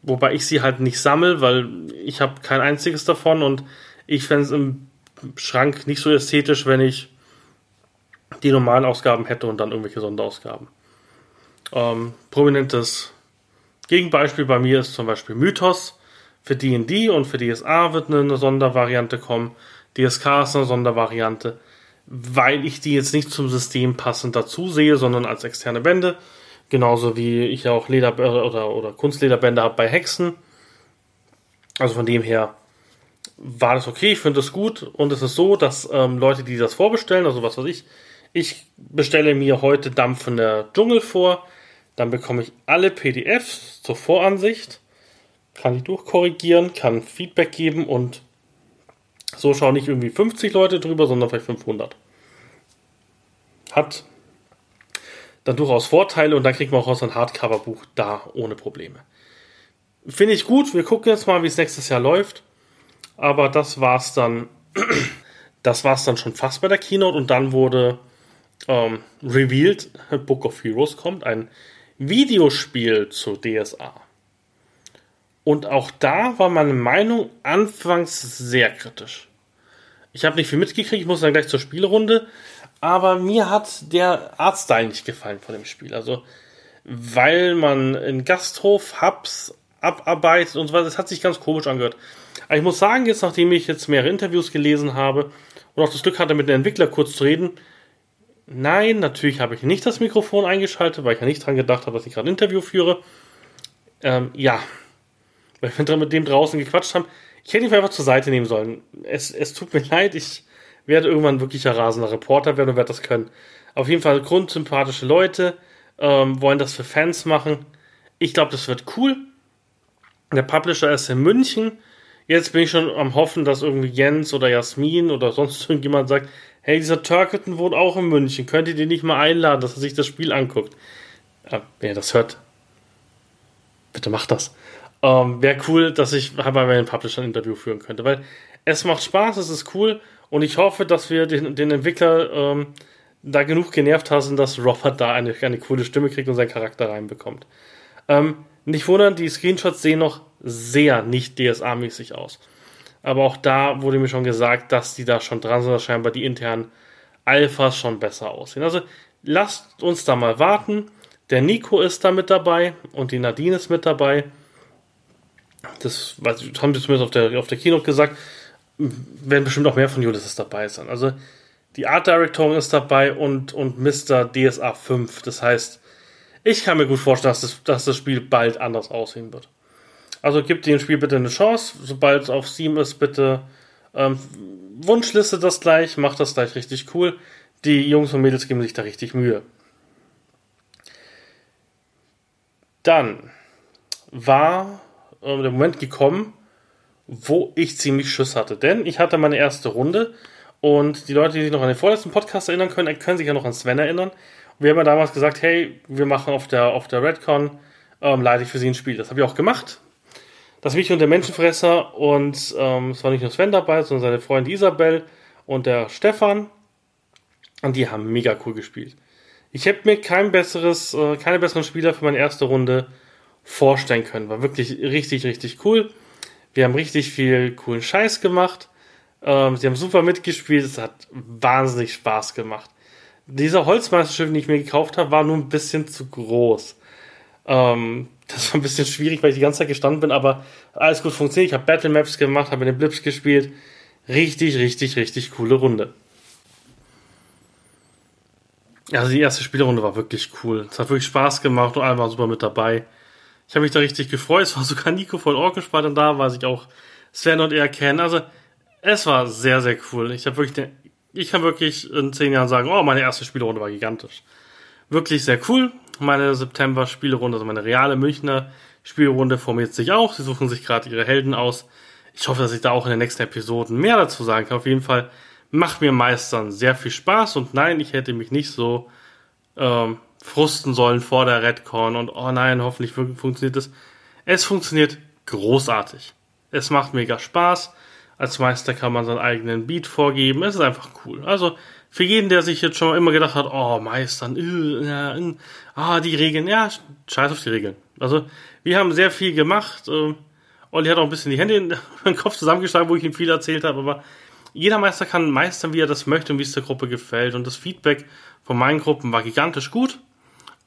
Wobei ich sie halt nicht sammle, weil ich habe kein einziges davon und ich fände es im Schrank nicht so ästhetisch, wenn ich die normalen Ausgaben hätte und dann irgendwelche Sonderausgaben. Ähm, prominentes Gegenbeispiel bei mir ist zum Beispiel Mythos. Für D&D und für DSA wird eine Sondervariante kommen. DSK ist eine Sondervariante, weil ich die jetzt nicht zum System passend dazu sehe, sondern als externe Bände. Genauso wie ich auch Leder oder, oder Kunstlederbände habe bei Hexen. Also von dem her war das okay, ich finde es gut und es ist so, dass ähm, Leute, die das vorbestellen, also was weiß ich, ich bestelle mir heute dampfender Dschungel vor, dann bekomme ich alle PDFs zur Voransicht, kann die durchkorrigieren, kann Feedback geben und so schauen nicht irgendwie 50 Leute drüber, sondern vielleicht 500. Hat dann durchaus Vorteile und dann kriegt man auch aus ein Hardcover-Buch da ohne Probleme. Finde ich gut. Wir gucken jetzt mal, wie es nächstes Jahr läuft. Aber das war's dann. das war's dann schon fast bei der Keynote und dann wurde ähm, revealed, Book of Heroes kommt, ein Videospiel zu DSA. Und auch da war meine Meinung anfangs sehr kritisch. Ich habe nicht viel mitgekriegt, ich muss dann gleich zur Spielrunde, aber mir hat der Artstyle nicht gefallen von dem Spiel. Also, weil man in Gasthof Hubs abarbeitet und so weiter, das hat sich ganz komisch angehört. Aber ich muss sagen, jetzt nachdem ich jetzt mehrere Interviews gelesen habe und auch das Glück hatte, mit dem Entwickler kurz zu reden, nein, natürlich habe ich nicht das Mikrofon eingeschaltet, weil ich ja nicht dran gedacht habe, dass ich gerade ein Interview führe. Ähm, ja, weil wir mit dem draußen gequatscht haben. Ich hätte ihn einfach zur Seite nehmen sollen. Es, es tut mir leid, ich werde irgendwann wirklich ein rasender Reporter werden und werde das können. Auf jeden Fall grundsympathische Leute, ähm, wollen das für Fans machen. Ich glaube, das wird cool. Der Publisher ist in München. Jetzt bin ich schon am Hoffen, dass irgendwie Jens oder Jasmin oder sonst irgendjemand sagt, hey, dieser Turketon wohnt auch in München, könnt ihr den nicht mal einladen, dass er sich das Spiel anguckt? Ja, ihr das hört, bitte macht das. Ähm, Wäre cool, dass ich bei meinem Publisher ein Interview führen könnte, weil es macht Spaß, es ist cool und ich hoffe, dass wir den, den Entwickler ähm, da genug genervt haben, dass Robert da eine, eine coole Stimme kriegt und seinen Charakter reinbekommt. Ähm, nicht wundern, die Screenshots sehen noch sehr nicht DSA-mäßig aus. Aber auch da wurde mir schon gesagt, dass die da schon dran sind, dass scheinbar die internen Alphas schon besser aussehen. Also lasst uns da mal warten. Der Nico ist da mit dabei und die Nadine ist mit dabei. Das haben sie zumindest auf der, auf der Keynote gesagt. Werden bestimmt auch mehr von Ulysses dabei sein. Also die Art Directorin ist dabei und, und Mr. DSA 5. Das heißt, ich kann mir gut vorstellen, dass das, dass das Spiel bald anders aussehen wird. Also gebt dem Spiel bitte eine Chance. Sobald es auf Steam ist, bitte ähm, Wunschliste das gleich, macht das gleich richtig cool. Die Jungs und Mädels geben sich da richtig Mühe. Dann war äh, der Moment gekommen, wo ich ziemlich Schiss hatte. Denn ich hatte meine erste Runde und die Leute, die sich noch an den vorletzten Podcast erinnern können, können sich ja noch an Sven erinnern wir haben ja damals gesagt, hey, wir machen auf der, auf der Redcon, ähm, leite ich für sie ein Spiel. Das habe ich auch gemacht. Das Mädchen und der Menschenfresser und ähm, es war nicht nur Sven dabei, sondern seine Freundin Isabel und der Stefan. Und die haben mega cool gespielt. Ich hätte mir kein besseres, äh, keine besseren Spieler für meine erste Runde vorstellen können. War wirklich richtig, richtig cool. Wir haben richtig viel coolen Scheiß gemacht. Ähm, sie haben super mitgespielt. Es hat wahnsinnig Spaß gemacht dieser Holzmeisterschiff, den ich mir gekauft habe, war nur ein bisschen zu groß. Ähm, das war ein bisschen schwierig, weil ich die ganze Zeit gestanden bin, aber alles gut funktioniert. Ich habe Battle Maps gemacht, habe in den Blips gespielt. Richtig, richtig, richtig coole Runde. Also die erste Spielrunde war wirklich cool. Es hat wirklich Spaß gemacht und alle waren super mit dabei. Ich habe mich da richtig gefreut. Es war sogar Nico von Orkenspalter da, weil ich auch Sven und er kennen. Also es war sehr, sehr cool. Ich habe wirklich, ich kann wirklich in zehn Jahren sagen, oh, meine erste Spielrunde war gigantisch. Wirklich sehr cool. Meine September-Spielrunde, also meine reale Münchner Spielrunde formiert sich auch. Sie suchen sich gerade ihre Helden aus. Ich hoffe, dass ich da auch in den nächsten Episoden mehr dazu sagen kann. Auf jeden Fall macht mir Meistern sehr viel Spaß und nein, ich hätte mich nicht so ähm, frusten sollen vor der Redcon und oh nein, hoffentlich funktioniert es. Es funktioniert großartig. Es macht mega Spaß. Als Meister kann man seinen eigenen Beat vorgeben. Es ist einfach cool. Also für jeden, der sich jetzt schon immer gedacht hat, oh, Meistern, äh, äh, ah, die Regeln, ja, scheiß auf die Regeln. Also wir haben sehr viel gemacht. Äh, Olli hat auch ein bisschen die Hände in den Kopf zusammengeschlagen, wo ich ihm viel erzählt habe, aber jeder Meister kann meistern, wie er das möchte und wie es der Gruppe gefällt. Und das Feedback von meinen Gruppen war gigantisch gut.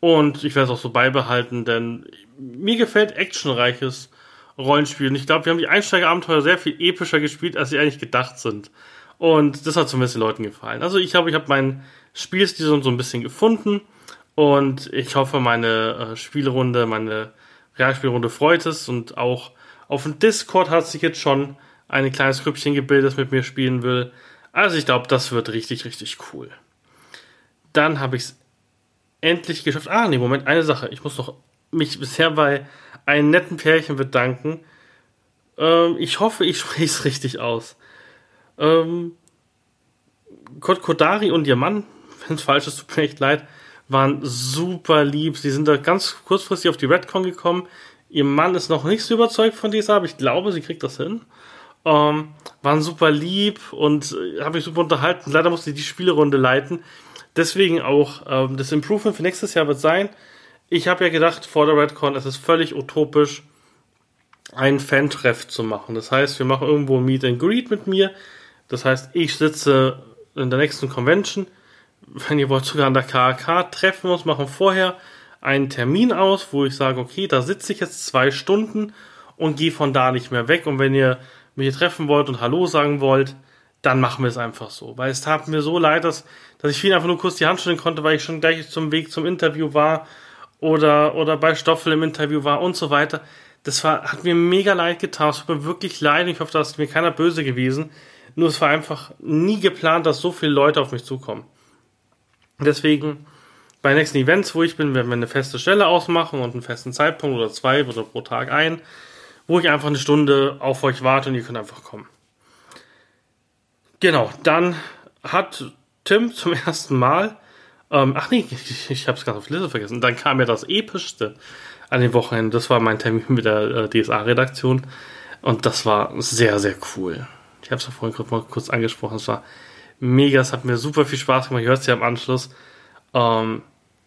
Und ich werde es auch so beibehalten, denn mir gefällt actionreiches Rollenspiel. Und ich glaube, wir haben die Einsteigerabenteuer sehr viel epischer gespielt, als sie eigentlich gedacht sind. Und das hat zumindest den Leuten gefallen. Also ich glaube, ich habe meinen Spielstil so ein bisschen gefunden. Und ich hoffe, meine äh, Spielrunde, meine Realspielrunde freut es. Und auch auf dem Discord hat sich jetzt schon ein kleines Grüppchen gebildet, das mit mir spielen will. Also ich glaube, das wird richtig, richtig cool. Dann habe ich es endlich geschafft. Ah, nee, Moment, eine Sache. Ich muss noch mich bisher bei einem netten Pärchen bedanken. Ähm, ich hoffe, ich spreche es richtig aus. Ähm, Kodari und ihr Mann, wenn es falsch ist, tut mir echt leid, waren super lieb. Sie sind da ganz kurzfristig auf die Redcon gekommen. Ihr Mann ist noch nicht so überzeugt von dieser, aber ich glaube, sie kriegt das hin. Ähm, waren super lieb und äh, habe mich super unterhalten. Leider musste ich die Spielerunde leiten. Deswegen auch ähm, das Improvement für nächstes Jahr wird sein. Ich habe ja gedacht, vor der Redcon es ist völlig utopisch, einen Fan-Treff zu machen. Das heißt, wir machen irgendwo Meet and Greet mit mir. Das heißt, ich sitze in der nächsten Convention. Wenn ihr wollt, sogar an der KAK treffen wir uns, machen vorher einen Termin aus, wo ich sage, okay, da sitze ich jetzt zwei Stunden und gehe von da nicht mehr weg. Und wenn ihr mich treffen wollt und Hallo sagen wollt, dann machen wir es einfach so. Weil es tat mir so leid, dass, dass ich vielen einfach nur kurz die Hand schütteln konnte, weil ich schon gleich zum Weg zum Interview war oder, oder bei Stoffel im Interview war und so weiter. Das war, hat mir mega leid getan. Es tut mir wirklich leid. Ich hoffe, da ist mir keiner böse gewesen. Nur es war einfach nie geplant, dass so viele Leute auf mich zukommen. Deswegen bei nächsten Events, wo ich bin, werden wir eine feste Stelle ausmachen und einen festen Zeitpunkt oder zwei oder pro Tag ein wo ich einfach eine Stunde auf euch warte und ihr könnt einfach kommen. Genau, dann hat Tim zum ersten Mal, ähm, ach nee, ich, ich habe es ganz auf Liste vergessen, dann kam ja das Epischste an den Wochenenden, das war mein Termin mit der äh, DSA-Redaktion und das war sehr, sehr cool. Ich habe es ja vorhin mal kurz angesprochen, es war mega, es hat mir super viel Spaß gemacht, ihr hört es ja am Anschluss. Ähm,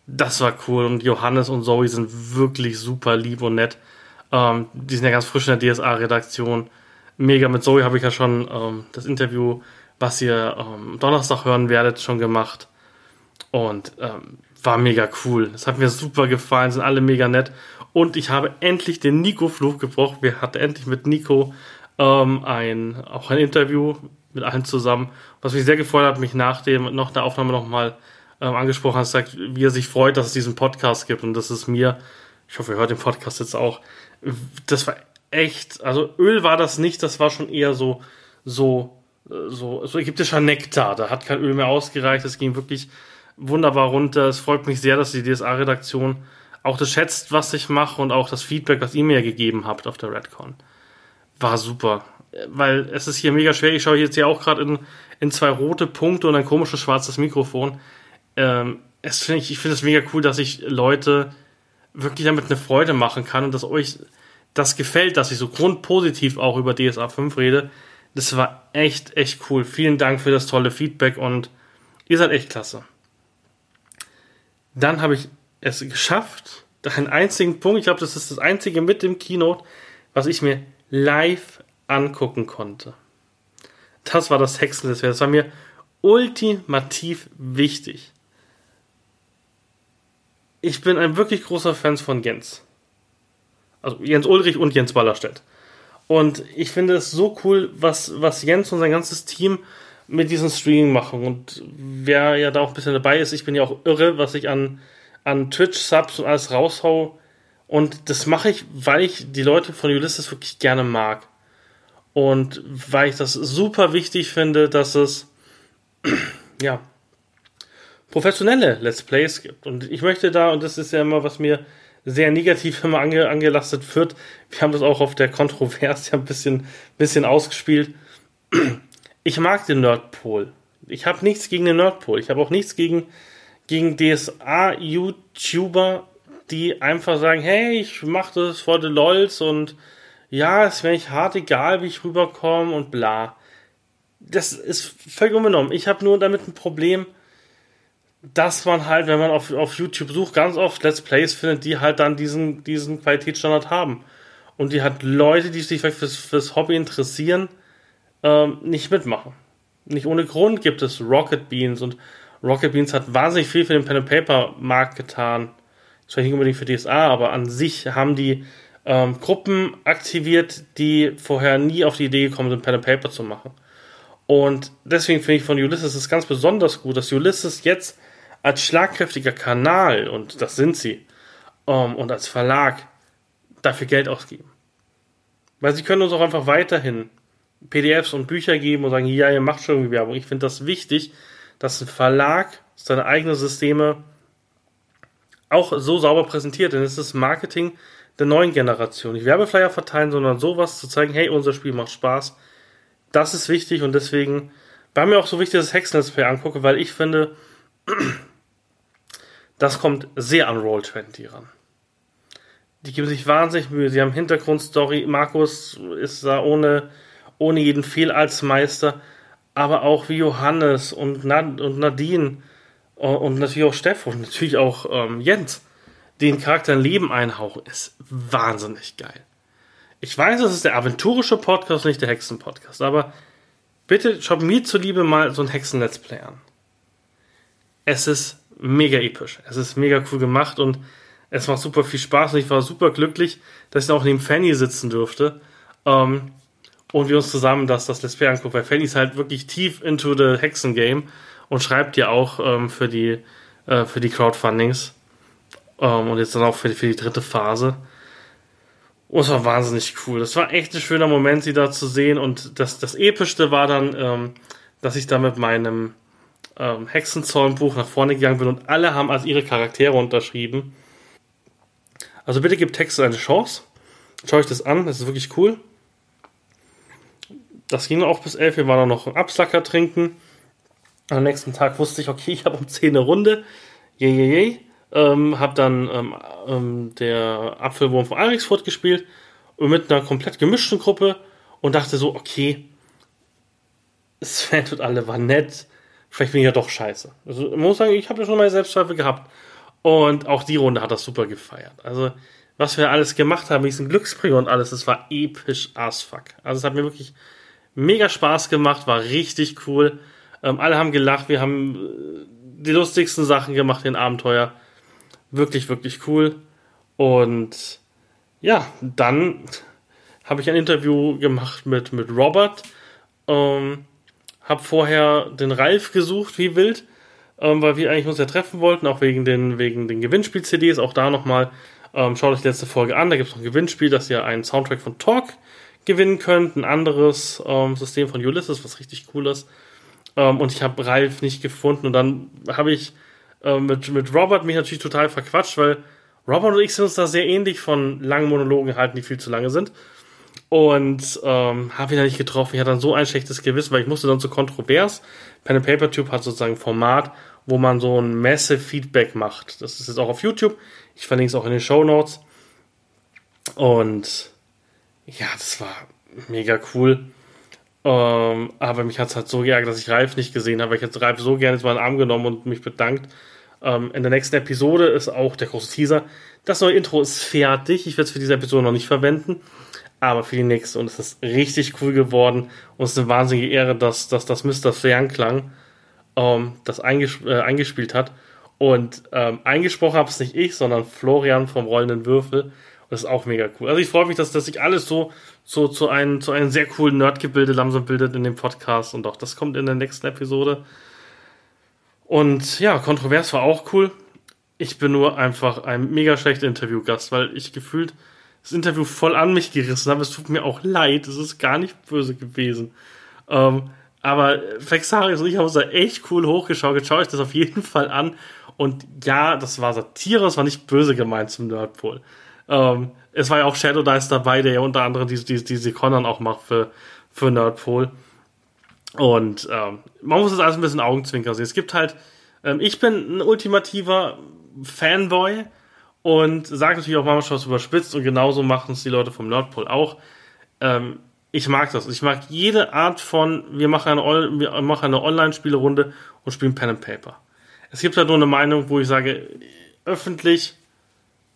das war cool und Johannes und Zoe sind wirklich super lieb und nett. Ähm, die sind ja ganz frisch in der DSA-Redaktion. Mega mit Zoe habe ich ja schon ähm, das Interview, was ihr ähm, Donnerstag hören werdet, schon gemacht. Und ähm, war mega cool. Es hat mir super gefallen, sind alle mega nett. Und ich habe endlich den Nico-Fluch gebrochen. Wir hatten endlich mit Nico ähm, ein, auch ein Interview mit allen zusammen. Was mich sehr gefreut hat, mich nach dem, noch der Aufnahme nochmal ähm, angesprochen hat, sagt, wie er sich freut, dass es diesen Podcast gibt. Und das ist mir, ich hoffe, ihr hört den Podcast jetzt auch, das war echt, also Öl war das nicht, das war schon eher so, so, so, so ägyptischer Nektar. Da hat kein Öl mehr ausgereicht, es ging wirklich wunderbar runter. Es freut mich sehr, dass die DSA-Redaktion auch das schätzt, was ich mache und auch das Feedback, was ihr mir gegeben habt auf der Redcon. War super. Weil es ist hier mega schwer. Ich schaue jetzt hier auch gerade in, in zwei rote Punkte und ein komisches schwarzes Mikrofon. Ähm, es find ich ich finde es mega cool, dass ich Leute wirklich damit eine Freude machen kann und dass euch das gefällt, dass ich so grundpositiv auch über DSA 5 rede. Das war echt, echt cool. Vielen Dank für das tolle Feedback und ihr seid echt klasse. Dann habe ich es geschafft, einen einzigen Punkt, ich glaube, das ist das einzige mit dem Keynote, was ich mir live angucken konnte. Das war das Hexen des Das war mir ultimativ wichtig ich bin ein wirklich großer Fan von Jens. Also Jens Ulrich und Jens Ballerstedt. Und ich finde es so cool, was, was Jens und sein ganzes Team mit diesen Streaming machen. Und wer ja da auch ein bisschen dabei ist, ich bin ja auch irre, was ich an, an Twitch-Subs und alles raushau. Und das mache ich, weil ich die Leute von Ulysses wirklich gerne mag. Und weil ich das super wichtig finde, dass es ja professionelle Let's Plays gibt. Und ich möchte da, und das ist ja immer, was mir sehr negativ immer ange, angelastet wird, wir haben das auch auf der Kontroverse ein bisschen, bisschen ausgespielt. Ich mag den Nerdpol. Ich habe nichts gegen den Nerdpol. Ich habe auch nichts gegen, gegen DSA-YouTuber, die einfach sagen, hey, ich mache das vor den LOLs und ja, es wäre nicht hart, egal wie ich rüberkomme und bla. Das ist völlig unbenommen. Ich habe nur damit ein Problem, dass man halt, wenn man auf, auf YouTube sucht, ganz oft Let's Plays findet, die halt dann diesen, diesen Qualitätsstandard haben. Und die hat Leute, die sich vielleicht fürs, fürs Hobby interessieren, ähm, nicht mitmachen. Nicht ohne Grund gibt es Rocket Beans und Rocket Beans hat wahnsinnig viel für den Pen and Paper Markt getan. Zwar nicht unbedingt für DSA, aber an sich haben die ähm, Gruppen aktiviert, die vorher nie auf die Idee gekommen sind, Pen and Paper zu machen. Und deswegen finde ich von Ulysses es ganz besonders gut, dass Ulysses jetzt als schlagkräftiger Kanal, und das sind sie, ähm, und als Verlag dafür Geld ausgeben. Weil sie können uns auch einfach weiterhin PDFs und Bücher geben und sagen, ja, ihr macht schon irgendwie Werbung. Ich finde das wichtig, dass ein Verlag seine eigenen Systeme auch so sauber präsentiert, denn es ist Marketing der neuen Generation. Nicht Werbeflyer verteilen, sondern sowas zu zeigen, hey, unser Spiel macht Spaß. Das ist wichtig und deswegen war mir auch so wichtig, dass ich Hexen Play angucke, weil ich finde, das kommt sehr an Roll20 ran. Die geben sich wahnsinnig Mühe. Sie haben Hintergrundstory. Markus ist da ohne, ohne jeden Fehl als Meister. Aber auch wie Johannes und, Nad und Nadine und natürlich auch Steff und natürlich auch ähm, Jens den Charakter ein Leben einhauchen, ist wahnsinnig geil. Ich weiß, es ist der aventurische Podcast, nicht der Hexen-Podcast, aber bitte schaut mir zuliebe mal so ein Hexen-Let's Play an. Es ist mega episch. Es ist mega cool gemacht und es macht super viel Spaß und ich war super glücklich, dass ich auch neben Fanny sitzen durfte. Ähm, und wir uns zusammen das, das Let's Play angucken, weil Fanny ist halt wirklich tief into the Hexen-Game und schreibt ja auch ähm, für die, äh, für die Crowdfundings. Ähm, und jetzt dann auch für die, für die dritte Phase. Und es war wahnsinnig cool. Das war echt ein schöner Moment, sie da zu sehen. Und das, das Epischste war dann, ähm, dass ich da mit meinem ähm, Hexenzornbuch nach vorne gegangen bin und alle haben als ihre Charaktere unterschrieben. Also bitte gebt Texte eine Chance. Schaut euch das an, das ist wirklich cool. Das ging auch bis 11. Wir waren noch einen Absacker trinken. Am nächsten Tag wusste ich, okay, ich habe um 10 eine Runde. Yay, yay, yay. Ähm, hab dann ähm, ähm, der Apfelwurm von Alexfurt gespielt und mit einer komplett gemischten Gruppe und dachte so, okay, Sven und alle waren nett, vielleicht bin ich ja doch scheiße. Also ich muss sagen, ich habe ja schon mal Selbstzweifel gehabt. Und auch die Runde hat das super gefeiert. Also, was wir alles gemacht haben, diesen Glücksbringer und alles, das war episch as fuck. Also, es hat mir wirklich mega Spaß gemacht, war richtig cool. Ähm, alle haben gelacht, wir haben äh, die lustigsten Sachen gemacht, den Abenteuer. Wirklich, wirklich cool. Und ja, dann habe ich ein Interview gemacht mit, mit Robert. Ähm, habe vorher den Ralf gesucht, wie wild, ähm, weil wir eigentlich uns ja treffen wollten, auch wegen den, wegen den Gewinnspiel-CDs. Auch da nochmal, ähm, schaut euch die letzte Folge an. Da gibt es noch ein Gewinnspiel, dass ihr einen Soundtrack von Talk gewinnen könnt. Ein anderes ähm, System von Ulysses, was richtig cool ist. Ähm, und ich habe Ralf nicht gefunden. Und dann habe ich äh, mit, mit Robert mich natürlich total verquatscht, weil Robert und ich sind uns da sehr ähnlich von langen Monologen halten, die viel zu lange sind. Und ähm, habe ihn dann nicht getroffen. Ich hatte dann so ein schlechtes Gewissen, weil ich musste dann zu kontrovers. Pen and Paper Tube hat sozusagen ein Format, wo man so ein Massive Feedback macht. Das ist jetzt auch auf YouTube. Ich verlinke es auch in den Show Notes. Und ja, das war mega cool. Ähm, aber mich hat es halt so geärgert, dass ich Ralf nicht gesehen habe. Ich hätte Ralf so gerne mal in den Arm genommen und mich bedankt. Ähm, in der nächsten Episode ist auch der große Teaser. Das neue Intro ist fertig. Ich werde es für diese Episode noch nicht verwenden, aber für die nächste. Und es ist richtig cool geworden. Und es ist eine wahnsinnige Ehre, dass, dass das Mr. Fernklang ähm, das eingesp äh, eingespielt hat. Und ähm, eingesprochen habe es nicht ich, sondern Florian vom Rollenden Würfel. Das ist auch mega cool. Also ich freue mich, dass, dass sich alles so, so zu einem, zu einem sehr coolen Nerd-Gebilde langsam bildet in dem Podcast und auch das kommt in der nächsten Episode. Und ja, kontrovers war auch cool. Ich bin nur einfach ein mega schlechter Interviewgast, weil ich gefühlt das Interview voll an mich gerissen habe. Es tut mir auch leid, es ist gar nicht böse gewesen. Ähm, aber Vexarius und ich haben uns da echt cool hochgeschaut. Schaut euch das auf jeden Fall an. Und ja, das war Satire, es war nicht böse gemeint zum Nerdpol. Ähm, es war ja auch Shadow Dice dabei, der ja unter anderem diese, diese, diese Conan auch macht für, für Nerdpol. Und ähm, man muss das alles ein bisschen Augenzwinker sehen. Es gibt halt, ähm, ich bin ein ultimativer Fanboy und sage natürlich auch manchmal was überspitzt und genauso machen es die Leute vom Nordpol auch. Ähm, ich mag das. Ich mag jede Art von, wir machen eine, wir machen eine Online-Spielerunde und spielen Pen and Paper. Es gibt halt nur eine Meinung, wo ich sage, öffentlich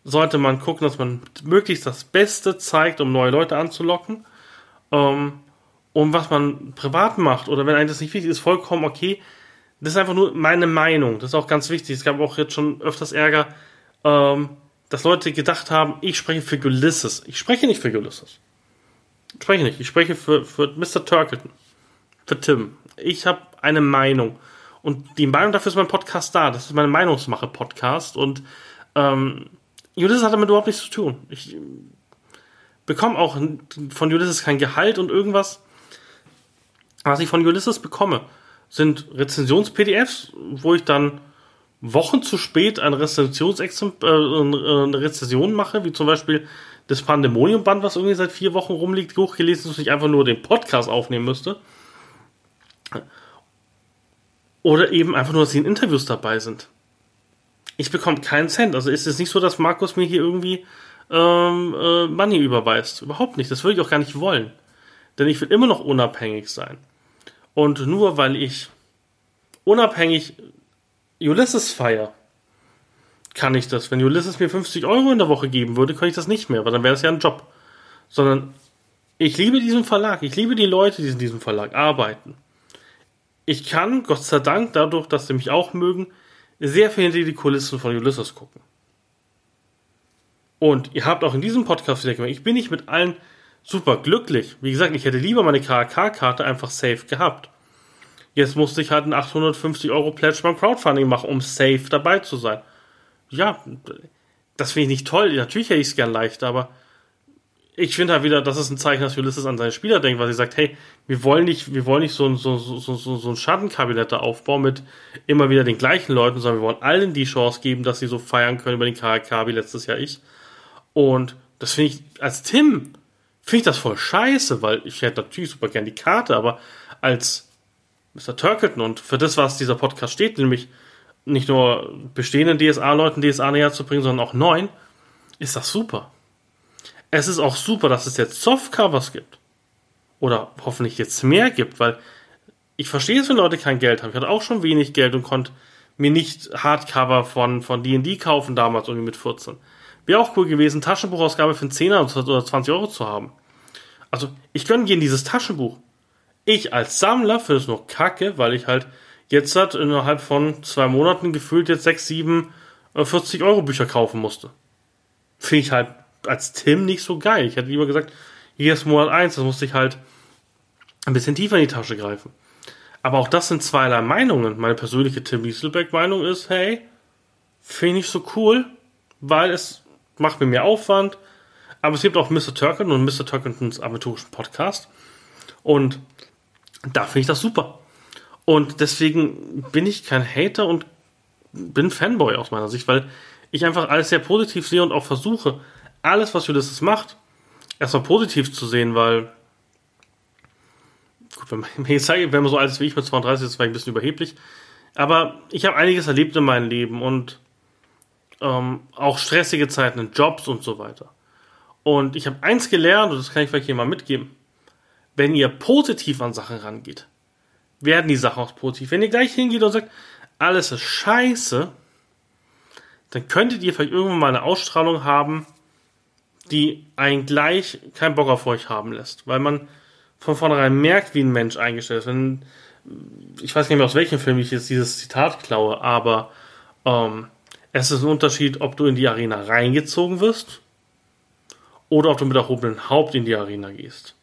sollte man gucken, dass man möglichst das Beste zeigt, um neue Leute anzulocken. Ähm, und was man privat macht oder wenn einem das nicht wichtig ist, vollkommen okay. Das ist einfach nur meine Meinung. Das ist auch ganz wichtig. Es gab auch jetzt schon öfters Ärger, ähm, dass Leute gedacht haben, ich spreche für Ulysses. Ich spreche nicht für Ulysses. Ich spreche nicht. Ich spreche für, für Mr. Turkleton. Für Tim. Ich habe eine Meinung. Und die Meinung dafür ist mein Podcast da. Das ist meine Meinungsmache-Podcast. Und ähm, Ulysses hat damit überhaupt nichts zu tun. Ich bekomme auch von Ulysses kein Gehalt und irgendwas. Was ich von Ulysses bekomme, sind Rezensions-PDFs, wo ich dann Wochen zu spät eine, Rezensionsexempl äh, eine Rezension mache, wie zum Beispiel das Pandemonium-Band, was irgendwie seit vier Wochen rumliegt, hochgelesen ist und ich einfach nur den Podcast aufnehmen müsste. Oder eben einfach nur, dass sie in Interviews dabei sind. Ich bekomme keinen Cent. Also ist es nicht so, dass Markus mir hier irgendwie ähm, äh, Money überweist. Überhaupt nicht. Das würde ich auch gar nicht wollen. Denn ich will immer noch unabhängig sein. Und nur weil ich unabhängig Ulysses feier, kann ich das. Wenn Ulysses mir 50 Euro in der Woche geben würde, könnte ich das nicht mehr, weil dann wäre das ja ein Job. Sondern ich liebe diesen Verlag. Ich liebe die Leute, die in diesem Verlag arbeiten. Ich kann, Gott sei Dank, dadurch, dass sie mich auch mögen, sehr viel hinter die Kulissen von Ulysses gucken. Und ihr habt auch in diesem Podcast wieder gemerkt, ich bin nicht mit allen super glücklich. Wie gesagt, ich hätte lieber meine KK-Karte einfach safe gehabt. Jetzt musste ich halt einen 850 Euro Pledge beim Crowdfunding machen, um safe dabei zu sein. Ja, das finde ich nicht toll. Natürlich hätte ich es gern leichter, aber ich finde halt wieder, das ist ein Zeichen, dass Ulysses an seine Spieler denkt, weil sie sagt, hey, wir wollen nicht, wir wollen nicht so ein, so, so, so, so ein Schattenkabinett da aufbauen mit immer wieder den gleichen Leuten, sondern wir wollen allen die Chance geben, dass sie so feiern können über den KK wie letztes Jahr ich. Und das finde ich als Tim finde ich das voll scheiße, weil ich hätte natürlich super gern die Karte, aber als Mr. Turkleton und für das, was dieser Podcast steht, nämlich nicht nur bestehenden DSA-Leuten DSA näher zu bringen, sondern auch neuen, ist das super. Es ist auch super, dass es jetzt Softcovers gibt. Oder hoffentlich jetzt mehr gibt, weil ich verstehe es, wenn Leute kein Geld haben. Ich hatte auch schon wenig Geld und konnte mir nicht Hardcover von, von D&D kaufen damals irgendwie mit 14. Wäre auch cool gewesen, Taschenbuchausgabe für einen 10er oder 20 Euro zu haben. Also, ich gönne gehen dieses Taschenbuch. Ich als Sammler finde es nur kacke, weil ich halt jetzt halt innerhalb von zwei Monaten gefühlt jetzt 6, 7, 40 Euro Bücher kaufen musste. Finde ich halt als Tim nicht so geil. Ich hätte lieber gesagt, hier ist Monat 1, das musste ich halt ein bisschen tiefer in die Tasche greifen. Aber auch das sind zweierlei Meinungen. Meine persönliche Tim Wieselbeck Meinung ist, hey, finde ich so cool, weil es macht mir mehr Aufwand. Aber es gibt auch Mr. Turkin und Mr. Turkintons aventurischen Podcast. Und da finde ich das super. Und deswegen bin ich kein Hater und bin Fanboy aus meiner Sicht, weil ich einfach alles sehr positiv sehe und auch versuche, alles, was Ulysses macht, erstmal positiv zu sehen, weil gut, wenn man, wenn man so alt ist wie ich mit 32 ist, es ein bisschen überheblich. Aber ich habe einiges erlebt in meinem Leben und ähm, auch stressige Zeiten in Jobs und so weiter. Und ich habe eins gelernt, und das kann ich vielleicht hier mal mitgeben. Wenn ihr positiv an Sachen rangeht, werden die Sachen auch positiv. Wenn ihr gleich hingeht und sagt, alles ist scheiße, dann könntet ihr vielleicht irgendwann mal eine Ausstrahlung haben, die einen gleich keinen Bock auf euch haben lässt. Weil man von vornherein merkt, wie ein Mensch eingestellt ist. Wenn, ich weiß nicht mehr aus welchem Film ich jetzt dieses Zitat klaue, aber ähm, es ist ein Unterschied, ob du in die Arena reingezogen wirst oder ob du mit erhobenem Haupt in die Arena gehst.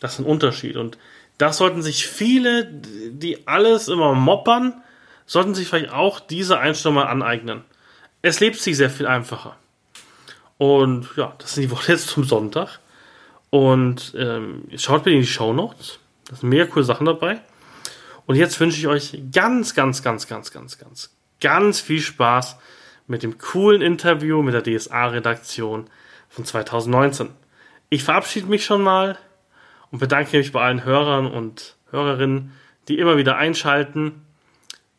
Das ist ein Unterschied. Und das sollten sich viele, die alles immer moppern, sollten sich vielleicht auch diese Einstellung mal aneignen. Es lebt sich sehr viel einfacher. Und ja, das sind die Worte jetzt zum Sonntag. Und ähm, schaut bitte in die Show Notes. Da sind mega coole Sachen dabei. Und jetzt wünsche ich euch ganz, ganz, ganz, ganz, ganz, ganz, ganz viel Spaß mit dem coolen Interview mit der DSA-Redaktion von 2019. Ich verabschiede mich schon mal und bedanke mich bei allen Hörern und Hörerinnen, die immer wieder einschalten.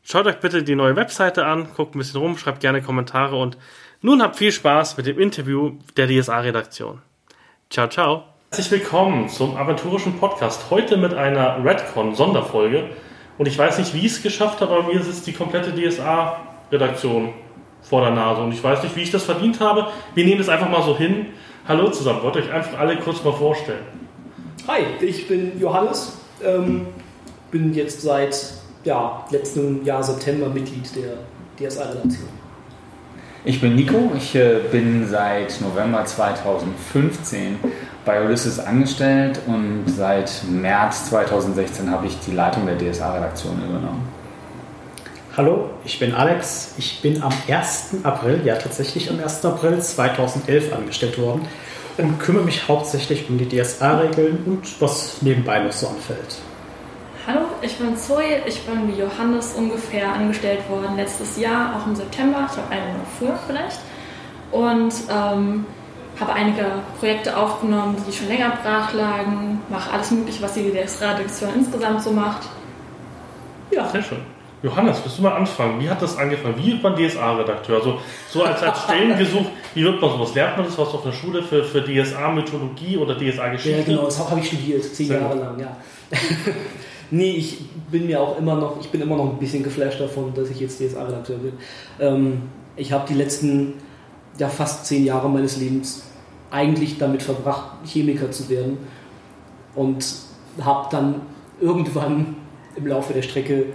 Schaut euch bitte die neue Webseite an, guckt ein bisschen rum, schreibt gerne Kommentare und nun habt viel Spaß mit dem Interview der DSA-Redaktion. Ciao, ciao. Herzlich willkommen zum aventurischen Podcast. Heute mit einer Redcon-Sonderfolge. Und ich weiß nicht, wie ich es geschafft habe, aber mir sitzt die komplette DSA-Redaktion vor der Nase. Und ich weiß nicht, wie ich das verdient habe. Wir nehmen es einfach mal so hin. Hallo zusammen, wollt euch einfach alle kurz mal vorstellen. Hi, ich bin Johannes. Ähm, bin jetzt seit ja, letztem Jahr September Mitglied der DSA-Redaktion. Ich bin Nico, ich äh, bin seit November 2015 bei Ulysses angestellt und seit März 2016 habe ich die Leitung der DSA-Redaktion übernommen. Hallo, ich bin Alex. Ich bin am 1. April, ja tatsächlich am 1. April 2011 angestellt worden und kümmere mich hauptsächlich um die DSA-Regeln und was nebenbei noch so anfällt. Hallo, ich bin Zoe. Ich bin wie Johannes ungefähr angestellt worden letztes Jahr, auch im September. Ich glaube, einen Monat früher vielleicht. Und ähm, habe einige Projekte aufgenommen, die schon länger brach lagen. Mache alles Mögliche, was die DSA-Redaktion insgesamt so macht. Ja. Sehr schön. Johannes, willst du mal anfangen? Wie hat das angefangen? Wie wird man DSA-Redakteur? Also, so als, als Stellengesuch, wie wird man sowas? Lernt man das was auf der Schule für, für DSA-Mythologie oder DSA-Geschichte? Ja, genau, das habe ich studiert, zehn Sehr Jahre lang, ja. nee, ich bin mir auch immer noch, ich bin immer noch ein bisschen geflasht davon, dass ich jetzt DSA-Redakteur bin. Ähm, ich habe die letzten ja, fast zehn Jahre meines Lebens eigentlich damit verbracht, Chemiker zu werden. Und habe dann irgendwann im Laufe der Strecke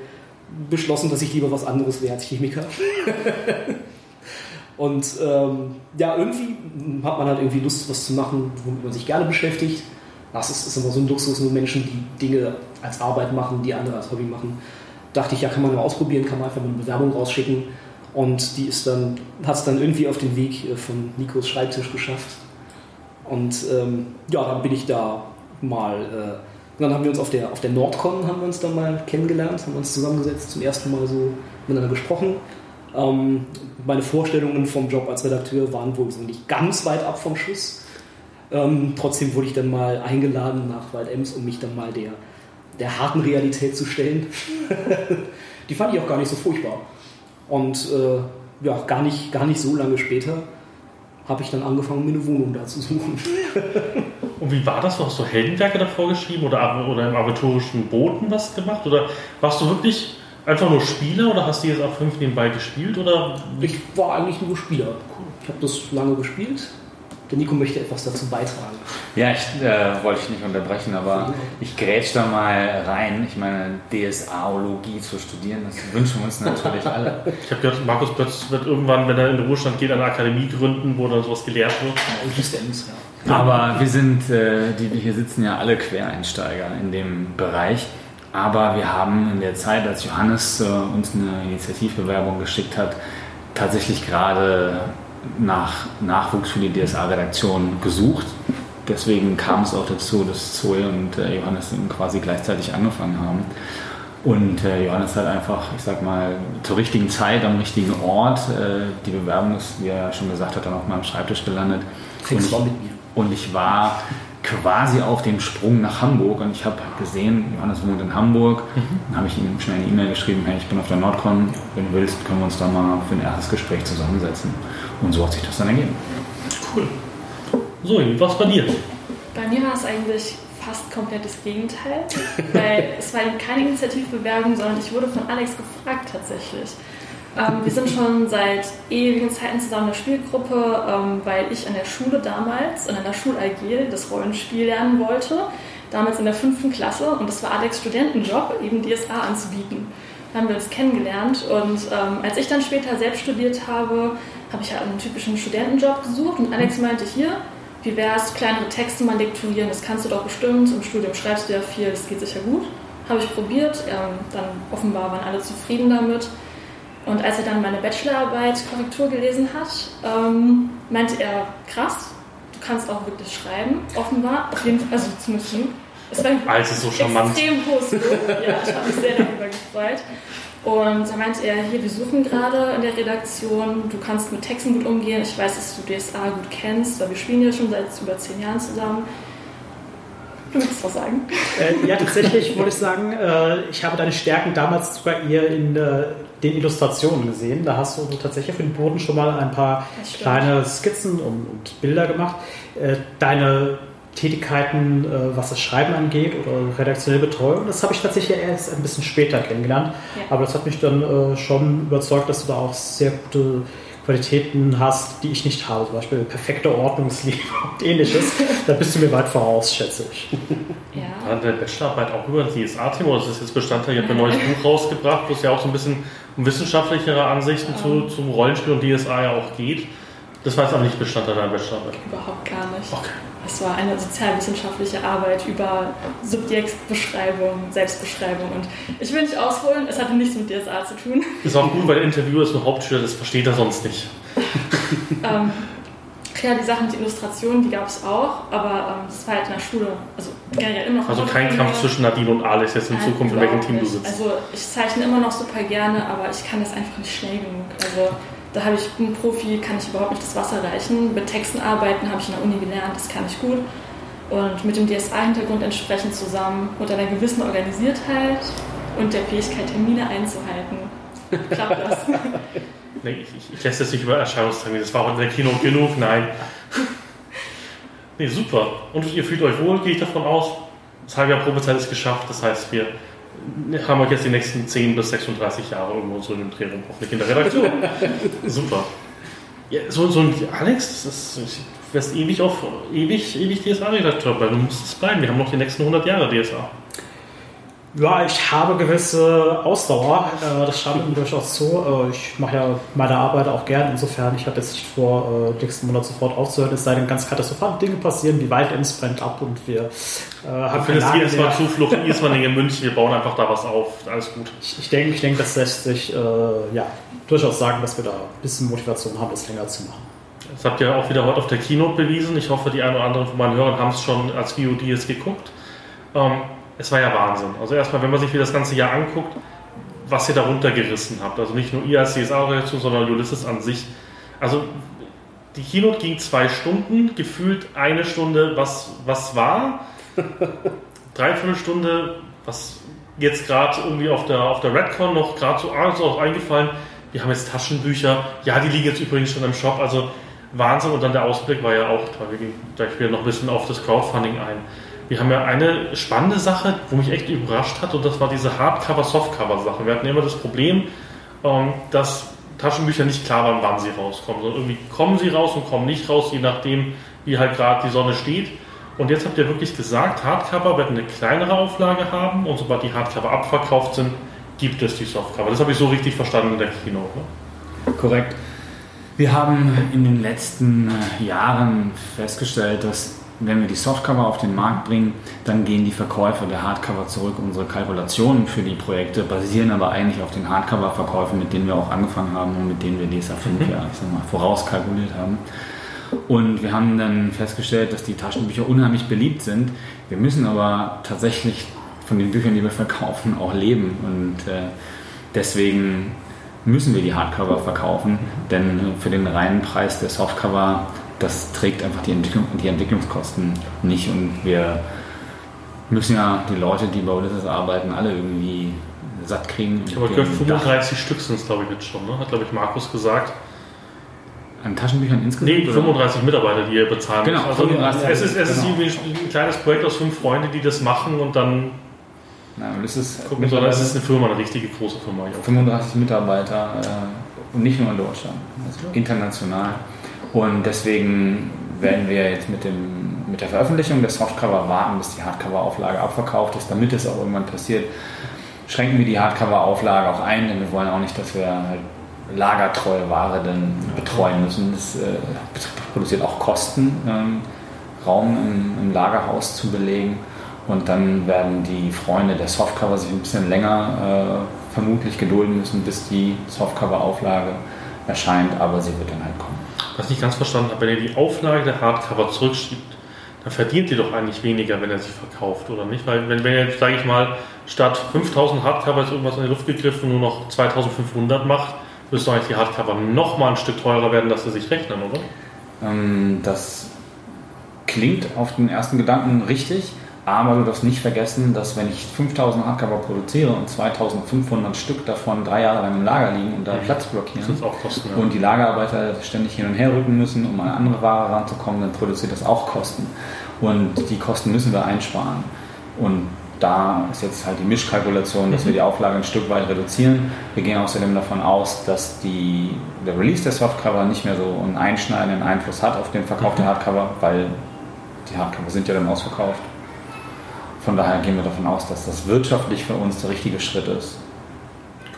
beschlossen, dass ich lieber was anderes wäre als Chemiker. und ähm, ja, irgendwie hat man halt irgendwie Lust, was zu machen, womit man sich gerne beschäftigt. Das ist, ist immer so ein Luxus, nur Menschen, die Dinge als Arbeit machen, die andere als Hobby machen. Dachte ich, ja, kann man mal ausprobieren, kann man einfach eine Bewerbung rausschicken. Und die ist dann, hat es dann irgendwie auf den Weg äh, von Nikos Schreibtisch geschafft. Und ähm, ja, dann bin ich da mal äh, dann haben wir uns auf der, auf der Nordcon haben wir uns dann mal kennengelernt, haben uns zusammengesetzt, zum ersten Mal so miteinander gesprochen. Ähm, meine Vorstellungen vom Job als Redakteur waren wohl so nicht ganz weit ab vom Schuss. Ähm, trotzdem wurde ich dann mal eingeladen nach Waldems, um mich dann mal der, der harten Realität zu stellen. Die fand ich auch gar nicht so furchtbar. Und äh, ja, gar nicht, gar nicht so lange später habe ich dann angefangen, mir eine Wohnung da zu suchen. Und wie war das? Hast du Heldenwerke davor geschrieben oder, oder im aventurischen Booten was gemacht? Oder warst du wirklich einfach nur Spieler oder hast du jetzt auch fünf nebenbei gespielt? Oder? Ich war eigentlich nur Spieler. Ich habe das lange gespielt der Nico möchte etwas dazu beitragen. Ja, ich äh, wollte ich nicht unterbrechen, aber ich grätsch da mal rein. Ich meine, DSAologie zu studieren, das wünschen wir uns natürlich alle. Ich habe gehört, Markus Plötz wird irgendwann, wenn er in den Ruhestand geht, eine Akademie gründen, wo dann sowas gelehrt wird. Ja, aber wir sind, äh, die wir hier sitzen, ja alle Quereinsteiger in dem Bereich. Aber wir haben in der Zeit, als Johannes äh, uns eine Initiativbewerbung geschickt hat, tatsächlich gerade nach Nachwuchs für die DSA-Redaktion gesucht. Deswegen kam es auch dazu, dass Zoe und äh, Johannes quasi gleichzeitig angefangen haben. Und äh, Johannes hat einfach, ich sag mal, zur richtigen Zeit am richtigen Ort. Äh, die Bewerbung ist, wie er ja schon gesagt hat, dann auf meinem Schreibtisch gelandet. Und ich, und ich war quasi auf dem Sprung nach Hamburg und ich habe gesehen, Johannes wohnt in Hamburg. Mhm. Dann habe ich ihm schnell eine E-Mail geschrieben, hey, ich bin auf der Nordcon, wenn du willst, können wir uns da mal für ein erstes Gespräch zusammensetzen. Und so hat sich das dann ergeben. Cool. So, was bei dir? Bei mir war es eigentlich fast komplett das Gegenteil, weil es war keine Initiativbewerbung, sondern ich wurde von Alex gefragt tatsächlich. Ähm, wir sind schon seit ewigen Zeiten zusammen in der Spielgruppe, ähm, weil ich an der Schule damals, in einer Schul-AG, das Rollenspiel lernen wollte. Damals in der fünften Klasse und das war Alex Studentenjob, eben DSA anzubieten. Da haben wir uns kennengelernt und ähm, als ich dann später selbst studiert habe, habe ich halt einen typischen Studentenjob gesucht und Alex meinte, hier, wie wär's, kleinere Texte mal lektorieren, das kannst du doch bestimmt, im Studium schreibst du ja viel, das geht sicher gut. Habe ich probiert, ähm, dann offenbar waren alle zufrieden damit. Und als er dann meine Bachelorarbeit Korrektur gelesen hat, ähm, meinte er, krass, du kannst auch wirklich schreiben, offenbar, auf jeden Fall, also zumindest es war ein also so charmant. extrem hohes Lob. Ja, ich habe mich sehr darüber gefreut. Und da meinte er, hier, wir suchen gerade in der Redaktion, du kannst mit Texten gut umgehen, ich weiß, dass du DSA gut kennst, weil wir spielen ja schon seit über zehn Jahren zusammen. Du willst was sagen? Äh, ja, tatsächlich wollte ich sagen, äh, ich habe deine Stärken damals sogar eher in äh, den Illustrationen gesehen. Da hast du tatsächlich für den Boden schon mal ein paar kleine Skizzen und, und Bilder gemacht. Äh, deine Tätigkeiten, äh, was das Schreiben angeht oder redaktionelle Betreuung. Das habe ich tatsächlich erst ein bisschen später kennengelernt. Ja. Aber das hat mich dann äh, schon überzeugt, dass du da auch sehr gute Qualitäten hast, die ich nicht habe. Zum Beispiel perfekte Ordnungsliebe und ähnliches. da bist du mir weit voraus, schätze ich. Ja. Hat der Bachelorarbeit auch über das DSA-Thema, das ist jetzt Bestandteil, ich habe ein neues Buch rausgebracht, wo es ja auch so ein bisschen um wissenschaftlichere Ansichten zu, zum Rollenspiel und DSA ja auch geht. Das war jetzt aber nicht Bestandteil deiner Bachelorarbeit? Überhaupt gar nicht. Okay. Es war eine sozialwissenschaftliche Arbeit über Subjektbeschreibung, Selbstbeschreibung und ich will nicht ausholen, es hatte nichts mit DSA zu tun. Ist auch gut, weil der Interviewer ist ein Hauptschüler, das versteht er sonst nicht. ähm, ja, die Sachen mit Illustrationen, die gab es auch, aber ähm, das war halt in der Schule. Also generell immer noch. Also kein Kampf zwischen Nadine und Alex jetzt in Nein, Zukunft, in welchem Team du sitzt. Also ich zeichne immer noch super gerne, aber ich kann das einfach nicht schnell genug. Also da habe ich einen Profi, kann ich überhaupt nicht das Wasser reichen. Mit Texten arbeiten habe ich in der Uni gelernt, das kann ich gut. Und mit dem DSA-Hintergrund entsprechend zusammen, mit einer gewissen Organisiertheit und der Fähigkeit, Termine einzuhalten, klappt das. nee, ich, ich, ich lässt das nicht über Erscheinungstermine, das war auch in der Kino genug, nein. nee, super. Und ihr fühlt euch wohl, gehe ich davon aus. Das halbe Jahr Probezeit ist geschafft, das heißt, wir haben wir jetzt die nächsten 10 bis 36 Jahre irgendwo so in dem Dreh rum, hoffentlich in der Redaktion. Super. Ja, so, so ein Alex, das ist, du wirst ewig auf ewig, ewig DSA-Redakteur bleiben. Du musst es bleiben. Wir haben noch die nächsten 100 Jahre DSA. Ja, ich habe gewisse Ausdauer. Äh, das schadet mir durchaus zu. Äh, ich mache ja meine Arbeit auch gern. Insofern, ich habe jetzt nicht vor, äh, nächsten Monat sofort aufzuhören. Es sei denn, ganz katastrophale Dinge passieren. Die Waldems brennt ab und wir haben Für das jedes Mal Zuflucht, jedes Mal in München. Wir bauen einfach da was auf. Alles gut. Ich, ich denke, ich denke, das lässt sich ja, durchaus sagen, dass wir da ein bisschen Motivation haben, das länger zu machen. Das habt ihr auch wieder heute auf der Keynote bewiesen. Ich hoffe, die einen oder anderen von meinen Hörern haben es schon als VOD geguckt. Ähm, es war ja Wahnsinn. Also erstmal, wenn man sich wie das ganze Jahr anguckt, was ihr darunter gerissen habt. Also nicht nur ihr als CSA-Organisation, sondern Ulysses an sich. Also die Keynote ging zwei Stunden, gefühlt eine Stunde, was, was war. Dreiviertel Stunde, was jetzt gerade irgendwie auf der, auf der Redcon noch gerade so abends auch eingefallen. Wir haben jetzt Taschenbücher. Ja, die liegen jetzt übrigens schon im Shop. Also Wahnsinn. Und dann der Ausblick war ja auch toll. Wir gehen gleich wieder noch ein bisschen auf das Crowdfunding ein. Wir haben ja eine spannende Sache, wo mich echt überrascht hat, und das war diese Hardcover-Softcover-Sache. Wir hatten immer das Problem, ähm, dass Taschenbücher nicht klar waren, wann sie rauskommen, sondern irgendwie kommen sie raus und kommen nicht raus, je nachdem, wie halt gerade die Sonne steht. Und jetzt habt ihr wirklich gesagt, Hardcover werden eine kleinere Auflage haben und sobald die Hardcover abverkauft sind, gibt es die Softcover. Das habe ich so richtig verstanden in der Kino. Ne? Korrekt. Wir haben in den letzten äh, Jahren festgestellt, dass wenn wir die Softcover auf den Markt bringen, dann gehen die Verkäufe der Hardcover zurück. Unsere Kalkulationen für die Projekte basieren aber eigentlich auf den Hardcover-Verkäufen, mit denen wir auch angefangen haben und mit denen wir DSA 5 mhm. ja, ich sag mal, vorauskalkuliert haben. Und wir haben dann festgestellt, dass die Taschenbücher unheimlich beliebt sind. Wir müssen aber tatsächlich von den Büchern, die wir verkaufen, auch leben. Und äh, deswegen müssen wir die Hardcover verkaufen, denn für den reinen Preis der Softcover das trägt einfach die, Entwicklung, die Entwicklungskosten nicht. Und wir müssen ja die Leute, die bei Ulysses arbeiten, alle irgendwie satt kriegen. Ich habe gehört, 35 Dach. Stück sind es, glaube ich, jetzt schon. Ne? Hat, glaube ich, Markus gesagt. An Taschenbüchern insgesamt? Nee, 35 oder? Mitarbeiter, die ihr bezahlen Genau, also, es ist, es genau. ist ein kleines Projekt aus fünf Freunden, die das machen und dann Nein, ist gucken, sondern es ist eine Firma, eine richtige große Firma. 35 Mitarbeiter äh, und nicht nur in Deutschland, also international. Und deswegen werden wir jetzt mit, dem, mit der Veröffentlichung des Softcover warten, bis die Hardcover-Auflage abverkauft ist, damit es auch irgendwann passiert. Schränken wir die Hardcover-Auflage auch ein, denn wir wollen auch nicht, dass wir halt lagertreue Ware dann betreuen müssen. Das äh, produziert auch Kosten. Ähm, Raum im, im Lagerhaus zu belegen. Und dann werden die Freunde der Softcover sich ein bisschen länger äh, vermutlich gedulden müssen, bis die Softcover-Auflage erscheint, aber sie wird dann halt kommen. Ich nicht ganz verstanden habe, wenn ihr die Auflage der Hardcover zurückschiebt, dann verdient ihr doch eigentlich weniger, wenn er sie verkauft, oder nicht? Weil wenn, wenn jetzt, sage ich mal, statt 5000 Hardcover jetzt irgendwas in die Luft gegriffen nur noch 2500 macht, müsste eigentlich die Hardcover noch mal ein Stück teurer werden, dass sie sich rechnen, oder? Ähm, das klingt auf den ersten Gedanken richtig, aber du darfst nicht vergessen, dass wenn ich 5000 Hardcover produziere und 2500 Stück davon drei Jahre lang im Lager liegen und da Platz blockieren Kosten, ja. und die Lagerarbeiter ständig hin und her rücken müssen, um an andere Ware ranzukommen, dann produziert das auch Kosten. Und die Kosten müssen wir einsparen. Und da ist jetzt halt die Mischkalkulation, dass wir die Auflage ein Stück weit reduzieren. Wir gehen außerdem davon aus, dass die, der Release der Softcover nicht mehr so einen einschneidenden Einfluss hat auf den Verkauf der Hardcover, weil die Hardcover sind ja dann ausverkauft. Von daher gehen wir davon aus, dass das wirtschaftlich für uns der richtige Schritt ist.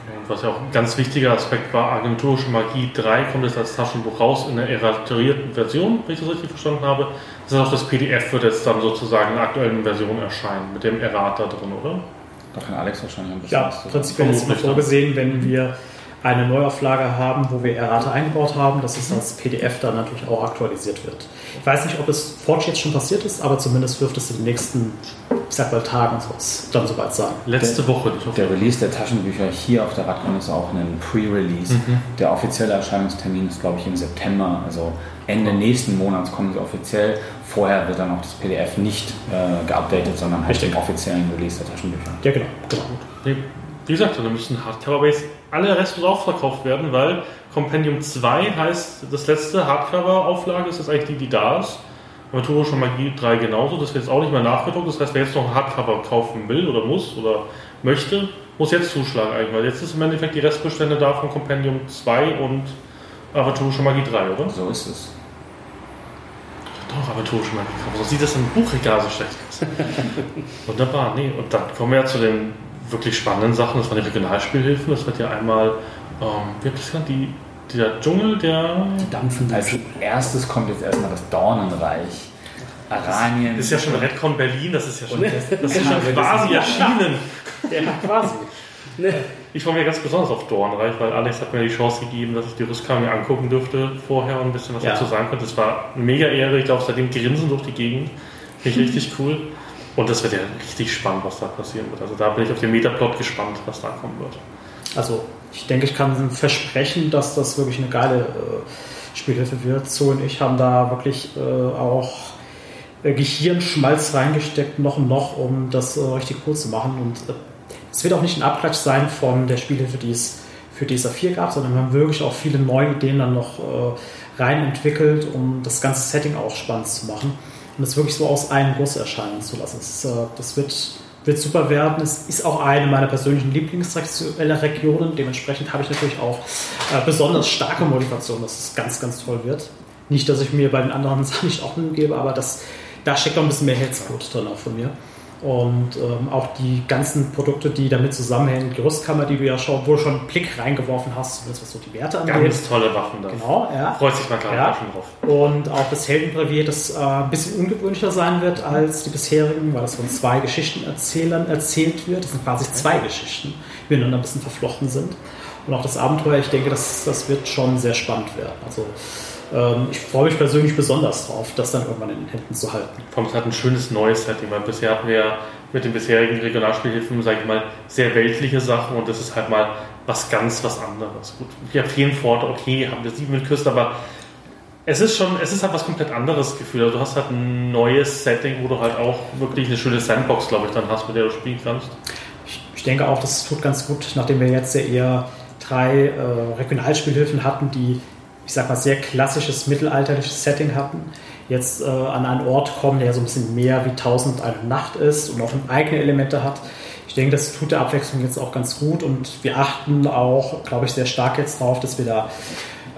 Und was ja auch ein ganz wichtiger Aspekt war, Agenturische Magie 3 kommt jetzt als Taschenbuch raus in der erraterierten Version, wenn ich das richtig verstanden habe. Das heißt auch das PDF wird jetzt dann sozusagen in der aktuellen Version erscheinen, mit dem Errater drin, oder? Da kann Alex wahrscheinlich ein bisschen Ja, prinzipiell ist ne? vorgesehen, wenn wir eine Neuauflage haben, wo wir Errate eingebaut haben, dass es als PDF dann natürlich auch aktualisiert wird. Ich weiß nicht, ob es Forge jetzt schon passiert ist, aber zumindest dürfte es in den nächsten, ich sag mal, Tagen dann soweit sein. Letzte Woche. Ich hoffe, Der Release der Taschenbücher hier auf der Radcon ist auch ein Pre-Release. Der offizielle Erscheinungstermin ist, glaube ich, im September. Also Ende nächsten Monats kommen sie offiziell. Vorher wird dann auch das PDF nicht äh, geupdatet, sondern halt Richtig. im offiziellen Release der Taschenbücher. Ja, genau. genau. Wie gesagt, dann müssen Hardcover-Base alle restlos aufverkauft werden, weil Compendium 2 heißt, das letzte Hardcover-Auflage ist jetzt eigentlich die, die da ist. Aventurische Magie 3 genauso, das wird jetzt auch nicht mehr nachgedruckt. Das heißt, wer jetzt noch ein Hardcover kaufen will oder muss oder möchte, muss jetzt zuschlagen eigentlich, weil jetzt ist im Endeffekt die Restbestände da von Compendium 2 und Aventurische Magie 3, oder? So ist es. Doch, Aventurische Magie. So sieht das im Buchregal so schlecht aus. Wunderbar, nee. Und dann kommen wir ja zu den wirklich spannenden Sachen. Das waren die Regionalspielhilfen. Das wird ja einmal, ähm, wie habt ihr das genannt? Die, der Dschungel, der. Dampfende Als erstes kommt jetzt erstmal das Dornenreich. Aranien. Das ist ja schon Redcon Berlin, das ist ja schon, das, das- ist ja schon quasi erschienen. Ja, quasi. Ich freue mich ganz besonders auf Dornreich, weil Alex hat mir die Chance gegeben, dass ich die Rüstka mir angucken dürfte vorher und ein bisschen was Ja. dazu sagen konnte. Das war mega Ehre. Ich glaube, seitdem grinsen durch die Gegend. Finde ich richtig cool. Und das wird ja richtig spannend, was da passieren wird. Also da bin ich auf den Metaplot gespannt, was da kommen wird. Also ich denke, ich kann versprechen, dass das wirklich eine geile äh, Spielhilfe wird. So und ich haben da wirklich äh, auch äh, Gehirnschmalz reingesteckt, noch und noch, um das äh, richtig cool zu machen. Und äh, es wird auch nicht ein Abklatsch sein von der Spielhilfe, die es für DSA 4 gab, sondern wir haben wirklich auch viele neue Ideen dann noch rein entwickelt, um das ganze Setting auch spannend zu machen und es wirklich so aus einem Guss erscheinen zu lassen. Das, äh, das wird, wird super werden. Es ist auch eine meiner persönlichen Lieblingsregionen. Dementsprechend habe ich natürlich auch äh, besonders starke Motivation, dass es ganz, ganz toll wird. Nicht, dass ich mir bei den anderen Sachen nicht Mühe gebe, aber das, da steckt noch ein bisschen mehr Herzblut drin auch von mir. Und ähm, auch die ganzen Produkte, die damit zusammenhängen, die Rüstkammer, die du ja schon, wohl schon einen Blick reingeworfen hast, zumindest was so die Werte angeht. Ganz tolle Waffen da. Genau, ja. Freut sich kleiner Ja. ja. schon drauf. Und auch das Heldenbrevier, das äh, ein bisschen ungewöhnlicher sein wird als die bisherigen, weil das von zwei Geschichtenerzählern erzählt wird. Das sind quasi zwei Geschichten, die miteinander ein bisschen verflochten sind. Und auch das Abenteuer, ich denke, das, das wird schon sehr spannend werden. Also ähm, ich freue mich persönlich besonders drauf, das dann irgendwann in den Händen zu halten. Vor allem, es hat ein schönes neues Setting, weil bisher hatten wir ja mit den bisherigen Regionalspielhilfen, sage ich mal, sehr weltliche Sachen und das ist halt mal was ganz was anderes. Gut, wir haben Feenfort, okay, haben wir sieben mit Küste, aber es ist schon, es ist halt was komplett anderes Gefühl. Also du hast halt ein neues Setting, wo du halt auch wirklich eine schöne Sandbox, glaube ich, dann hast, mit der du spielen kannst. Ich, ich denke auch, das tut ganz gut, nachdem wir jetzt ja eher drei äh, Regionalspielhilfen hatten, die, ich sag mal, sehr klassisches mittelalterliches Setting hatten, jetzt äh, an einen Ort kommen, der so ein bisschen mehr wie 1000 eine Nacht ist und auch eigene Elemente hat. Ich denke, das tut der Abwechslung jetzt auch ganz gut und wir achten auch, glaube ich, sehr stark jetzt darauf, dass wir da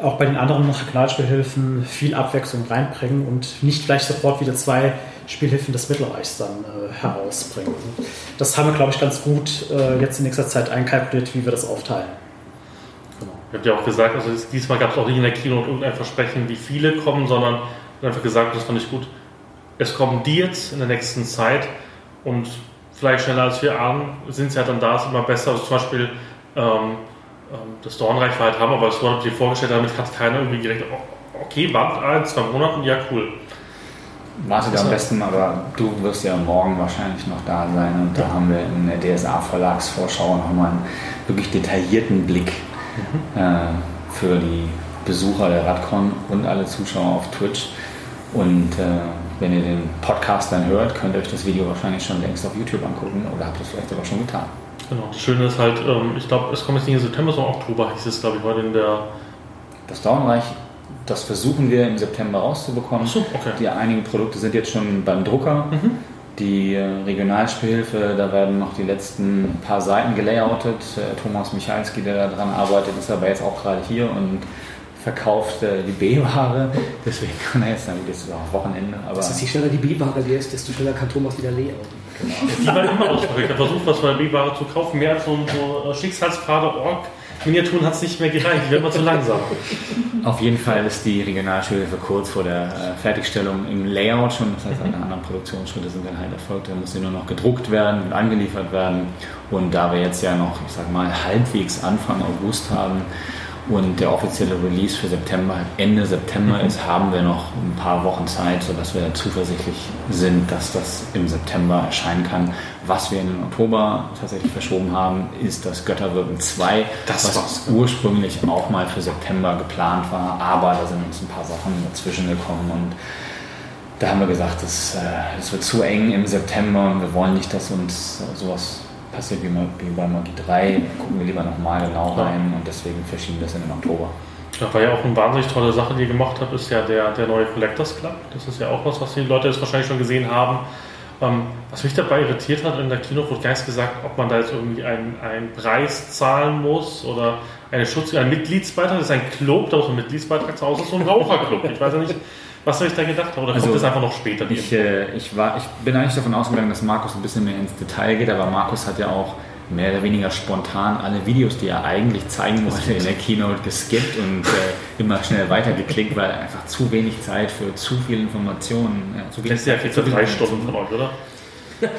auch bei den anderen Regionalspielhilfen viel Abwechslung reinbringen und nicht gleich sofort wieder zwei Spielhilfen des Mittelreichs dann äh, herausbringen. Das haben wir, glaube ich, ganz gut äh, jetzt in nächster Zeit einkalkuliert, wie wir das aufteilen. Ihr habt ja auch gesagt, also diesmal gab es auch nicht in der Keynote irgendein Versprechen, wie viele kommen, sondern einfach gesagt, das fand ich gut, es kommen die jetzt in der nächsten Zeit und vielleicht schneller als wir ahnen, sind sie ja dann da, ist immer besser. Also zum Beispiel ähm, ähm, das Dornreich war halt Hammer, aber das ich dir vorgestellt, damit hat keiner irgendwie gerechnet, oh, okay, wartet ein, zwei Monaten, ja cool. Wartet am besten, aber du wirst ja morgen wahrscheinlich noch da sein und da haben wir in der DSA Verlagsvorschau nochmal einen wirklich detaillierten Blick mhm. äh, für die Besucher der Radcon und alle Zuschauer auf Twitch. Und äh, wenn ihr den Podcast dann hört, könnt ihr euch das Video wahrscheinlich schon längst auf YouTube angucken oder habt es vielleicht sogar schon getan. Genau, das Schöne ist halt, ähm, ich glaube, es kommt jetzt nicht im September, sondern Oktober hieß es, glaube ich, heute in der. Das Daumenreich das versuchen wir im September rauszubekommen. So, okay. Die einigen Produkte sind jetzt schon beim Drucker. Mhm. Die äh, Regionalspielhilfe, da werden noch die letzten paar Seiten gelayoutet. Thomas Michalski, der daran arbeitet, ist aber jetzt auch gerade hier und verkauft äh, die B-Ware. Deswegen kann er jetzt dann wieder auch Wochenende. Aber das heißt, je schneller die B-Ware ist, desto schneller kann Thomas wieder layouten. Genau. Die waren immer ausverrückt. Er versucht, was von der B-Ware zu kaufen. Mehr als so ein so Schicksalspfade Org Miniaturen hat es nicht mehr gereicht, ich werde mal zu langsam. Auf jeden Fall ist die Regionalschulhilfe kurz vor der äh, Fertigstellung im Layout schon. Das heißt, alle anderen Produktionsschritte sind dann halt erfolgt. Da muss sie nur noch gedruckt werden und angeliefert werden. Und da wir jetzt ja noch, ich sag mal, halbwegs Anfang August haben, und der offizielle Release für September Ende September mhm. ist, haben wir noch ein paar Wochen Zeit, sodass wir zuversichtlich sind, dass das im September erscheinen kann. Was wir in den Oktober tatsächlich verschoben haben, ist das Götterwirken 2, das was ursprünglich auch mal für September geplant war, aber da sind uns ein paar Sachen dazwischen gekommen und da haben wir gesagt, es äh, wird zu eng im September und wir wollen nicht, dass uns sowas passiert wie, wie bei Magie 3, gucken wir lieber nochmal genau rein und deswegen verschieben wir es in den Oktober. Ja, war ja auch eine wahnsinnig tolle Sache, die ihr gemacht habt, ist ja der, der neue Collectors Club. Das ist ja auch was, was die Leute jetzt wahrscheinlich schon gesehen haben. Ähm, was mich dabei irritiert hat, in der Kino wurde gar nicht gesagt, ob man da jetzt irgendwie einen, einen Preis zahlen muss oder eine Schutz, einen Mitgliedsbeitrag. Das ist ein Club, da muss man Mitgliedsbeitrag zu Hause, ist so ein Raucherclub. Ich weiß ja nicht, was soll ich da gedacht haben? Oder also, kommt das einfach noch später? Ich, äh, ich, war, ich bin eigentlich davon ausgegangen, dass Markus ein bisschen mehr ins Detail geht, aber Markus hat ja auch mehr oder weniger spontan alle Videos, die er eigentlich zeigen wollte, in der Keynote geskippt und äh, immer schnell weitergeklickt, weil einfach zu wenig Zeit für zu viele Informationen. Ja, zu wenig Letztes Jahr kriegst du drei Stunden von euch, oder?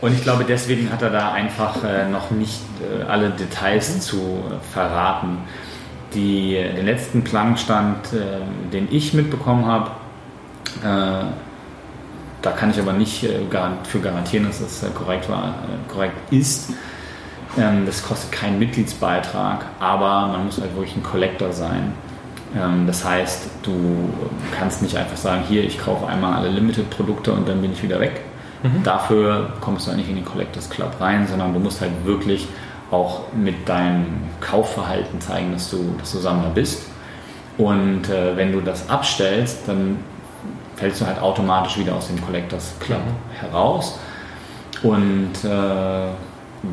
und ich glaube, deswegen hat er da einfach äh, noch nicht äh, alle Details zu äh, verraten die, den letzten Planstand, äh, den ich mitbekommen habe, äh, da kann ich aber nicht äh, für garantieren, dass das äh, korrekt, war, äh, korrekt ist. Ähm, das kostet keinen Mitgliedsbeitrag, aber man muss halt wirklich ein Collector sein. Ähm, das heißt, du kannst nicht einfach sagen, hier, ich kaufe einmal alle Limited-Produkte und dann bin ich wieder weg. Mhm. Dafür kommst du halt nicht in den Collectors Club rein, sondern du musst halt wirklich auch mit deinem Kaufverhalten zeigen, dass du, dass du Sammler bist. Und äh, wenn du das abstellst, dann fällst du halt automatisch wieder aus dem Collectors Club mhm. heraus. Und äh,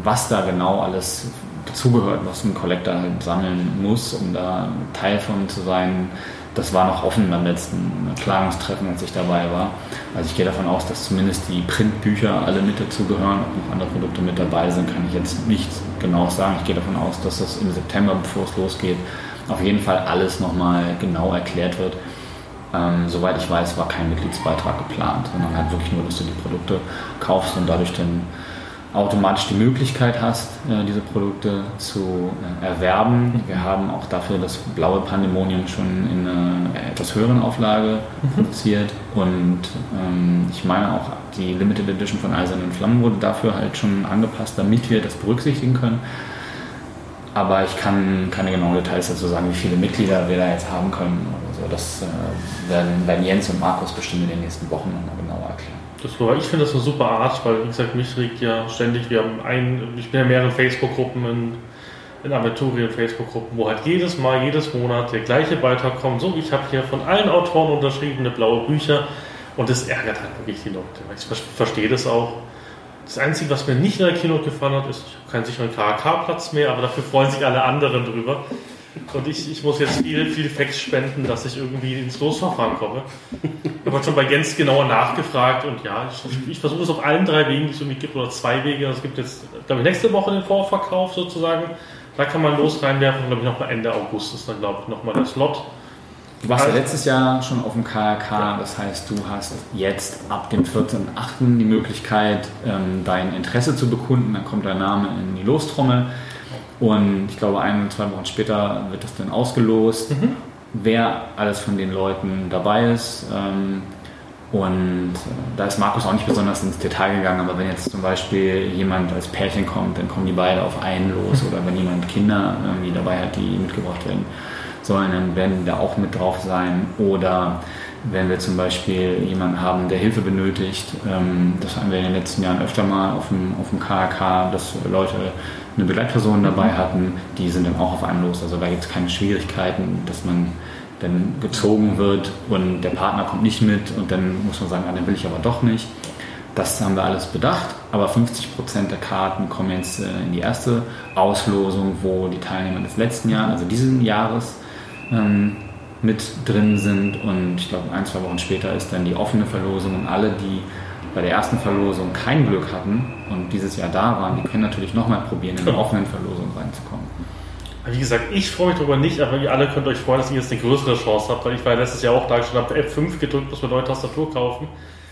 was da genau alles dazugehört, was ein Collector halt sammeln muss, um da Teil von zu sein, das war noch offen beim letzten Planungstreffen, als ich dabei war. Also ich gehe davon aus, dass zumindest die Printbücher alle mit dazugehören. Ob noch andere Produkte mit dabei sind, kann ich jetzt nicht genau sagen. Ich gehe davon aus, dass das im September, bevor es losgeht, auf jeden Fall alles nochmal genau erklärt wird. Ähm, soweit ich weiß, war kein Mitgliedsbeitrag geplant, sondern halt wirklich nur, dass du die Produkte kaufst und dadurch dann automatisch die Möglichkeit hast, äh, diese Produkte zu äh, erwerben. Wir haben auch dafür das blaue Pandemonium schon in einer etwas höheren Auflage mhm. produziert und ähm, ich meine auch die Limited Edition von Eisernen Flammen wurde dafür halt schon angepasst, damit wir das berücksichtigen können. Aber ich kann keine genauen Details dazu sagen, wie viele Mitglieder wir da jetzt haben können. Also das äh, werden, werden Jens und Markus bestimmt in den nächsten Wochen nochmal genauer erklären. Das war, ich finde das eine super Art, weil, wie gesagt, mich regt ja ständig, wir haben ein, ich bin ja mehreren Facebook-Gruppen in, in Aventurien Facebook-Gruppen, wo halt jedes Mal, jedes Monat der gleiche Beitrag kommt. So, ich habe hier von allen Autoren unterschriebene blaue Bücher und das ärgert halt wirklich die Leute. Ich verstehe das auch. Das Einzige, was mir nicht in der Keynote gefallen hat, ist, ich habe keinen sicheren KHK-Platz mehr, aber dafür freuen sich alle anderen drüber. Und ich, ich muss jetzt viel, viel Facts spenden, dass ich irgendwie ins Losverfahren komme. Ich habe schon bei Jens genauer nachgefragt und ja, ich, ich versuche es auf allen drei Wegen, die es irgendwie gibt, oder zwei Wege. Es gibt jetzt, glaube ich, nächste Woche den Vorverkauf sozusagen. Da kann man los reinwerfen, glaube ich, nochmal Ende August ist dann, glaube ich, nochmal der Slot. Du warst ja letztes Jahr schon auf dem KRK, das heißt, du hast jetzt ab dem 14.8. die Möglichkeit, ähm, dein Interesse zu bekunden. Dann kommt dein Name in die Lostrommel und ich glaube, ein oder zwei Wochen später wird das dann ausgelost, mhm. wer alles von den Leuten dabei ist. Ähm, und äh, da ist Markus auch nicht besonders ins Detail gegangen, aber wenn jetzt zum Beispiel jemand als Pärchen kommt, dann kommen die beide auf einen los. Oder wenn jemand Kinder irgendwie dabei hat, die mitgebracht werden sollen, dann werden die da auch mit drauf sein. Oder wenn wir zum Beispiel jemanden haben, der Hilfe benötigt, ähm, das haben wir in den letzten Jahren öfter mal auf dem, auf dem KRK, dass Leute eine Begleitperson dabei hatten, die sind dann auch auf einem los. Also da gibt es keine Schwierigkeiten, dass man dann gezogen wird und der Partner kommt nicht mit und dann muss man sagen, ah, dann will ich aber doch nicht. Das haben wir alles bedacht, aber 50% der Karten kommen jetzt äh, in die erste Auslosung, wo die Teilnehmer des letzten Jahres, also diesen Jahres, ähm, mit drin sind und ich glaube ein, zwei Wochen später ist dann die offene Verlosung und alle, die bei der ersten Verlosung kein Glück hatten und dieses Jahr da waren, die können natürlich nochmal probieren, in eine offene Verlosung reinzukommen. Wie gesagt, ich freue mich darüber nicht, aber ihr alle könnt euch freuen, dass ihr jetzt eine größere Chance habt, weil ich war letztes Jahr auch da gestanden, habe F5 gedrückt, muss mir neue Tastatur kaufen.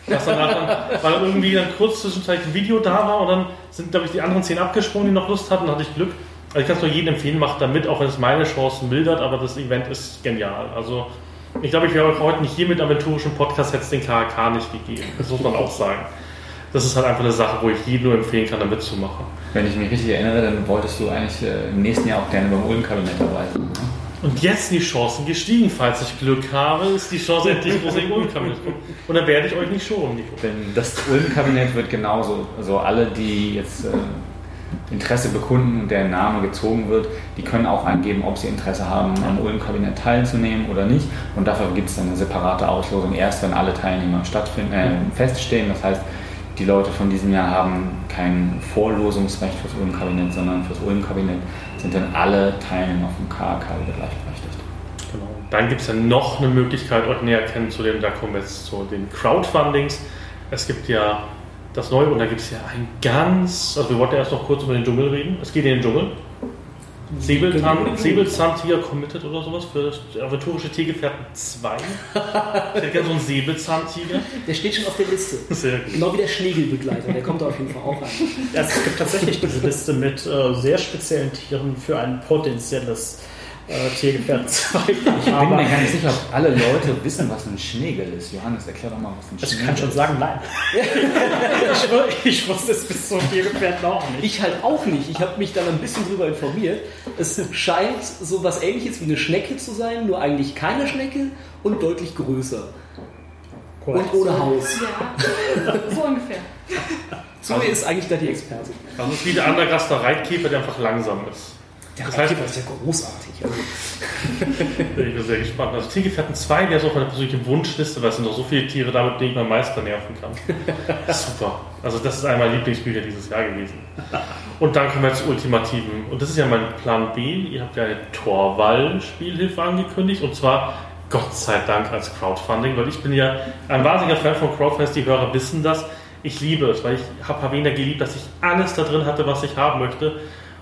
Dass danach dann, weil irgendwie dann kurz zwischenzeitlich ein Video da war und dann sind, glaube ich, die anderen zehn abgesprungen, die noch Lust hatten, hatte ich Glück. Also ich kann es nur jedem empfehlen, macht damit, auch wenn es meine Chancen mildert, aber das Event ist genial. Also ich glaube, ich wäre euch heute nicht hier mit aventurischen Podcast hätte es den KHK nicht gegeben. Das muss man auch sagen. Das ist halt einfach eine Sache, wo ich jedem nur empfehlen kann, da mitzumachen. Wenn ich mich richtig erinnere, dann wolltest du eigentlich äh, im nächsten Jahr auch gerne beim Ulm-Kabinett dabei sein. Ne? Und jetzt sind die Chancen gestiegen, falls ich Glück habe, ist die Chance endlich groß im Ulm-Kabinett kommen. Und dann werde ich euch nicht schonen, Nico. Denn das Ulm-Kabinett wird genauso, also alle, die jetzt äh, Interesse bekunden und der Name gezogen wird, die können auch angeben, ob sie Interesse haben, am Ulm-Kabinett teilzunehmen oder nicht. Und dafür gibt es dann eine separate Auslosung, erst wenn alle Teilnehmer stattfinden, äh, feststehen. Das heißt, die Leute von diesem Jahr haben kein Vorlosungsrecht fürs Ulm-Kabinett, sondern fürs Ulm-Kabinett sind dann alle Teilnehmer vom KAK gleichberechtigt. Genau. Dann gibt es ja noch eine Möglichkeit, euch näher kennenzulernen. Da kommen wir jetzt zu den Crowdfundings. Es gibt ja das Neue und da gibt es ja ein ganz, also wir wollten erst noch kurz über den Dschungel reden. Es geht in den Dschungel. Säbelzahntiger Committed oder sowas für aventurische Tiergefährten 2. ich hätte gerne so einen Säbelzahntiger. Der steht schon auf der Liste. Sehr gut. Genau wie der Schnegelbegleiter, der kommt da auf jeden Fall auch rein. Ja, es gibt tatsächlich diese Liste mit äh, sehr speziellen Tieren für ein potenzielles äh, Tiergefährten 2. Ich bin mir gar nicht sicher, ob alle Leute wissen, was ein Schneegel ist. Johannes, erklär doch mal, was ein Schneegel ist. Ich kann schon sagen, nein. ich, ich, wusste es bis zum Tiergefährten auch nicht. Ich halt auch nicht. Ich habe mich dann ein bisschen drüber informiert. Es scheint so was ähnliches wie eine Schnecke zu sein, nur eigentlich keine Schnecke und deutlich größer. Und ohne Haus. Ja, so ungefähr. So also, ist eigentlich da die Expertin. Das ist wie der Andergaster Reitkäfer, der einfach langsam ist. Der das heißt, ist ja großartig. Also. ich bin sehr gespannt. Also Tiergefährten 2, der ist auf meiner persönlichen Wunschliste, weil es sind noch so viele Tiere damit, ich meinen Meister nerven kann. Super. Also das ist einmal Lieblingsbücher dieses Jahr gewesen. Und dann kommen wir zu Ultimativen. Und das ist ja mein Plan B. Ihr habt ja eine Torwall-Spielhilfe angekündigt. Und zwar Gott sei Dank als Crowdfunding, weil ich bin ja ein wahnsinniger Fan von Crowdfunding. Die Hörer wissen das. Ich liebe es, weil ich habe Havena geliebt, dass ich alles da drin hatte, was ich haben möchte.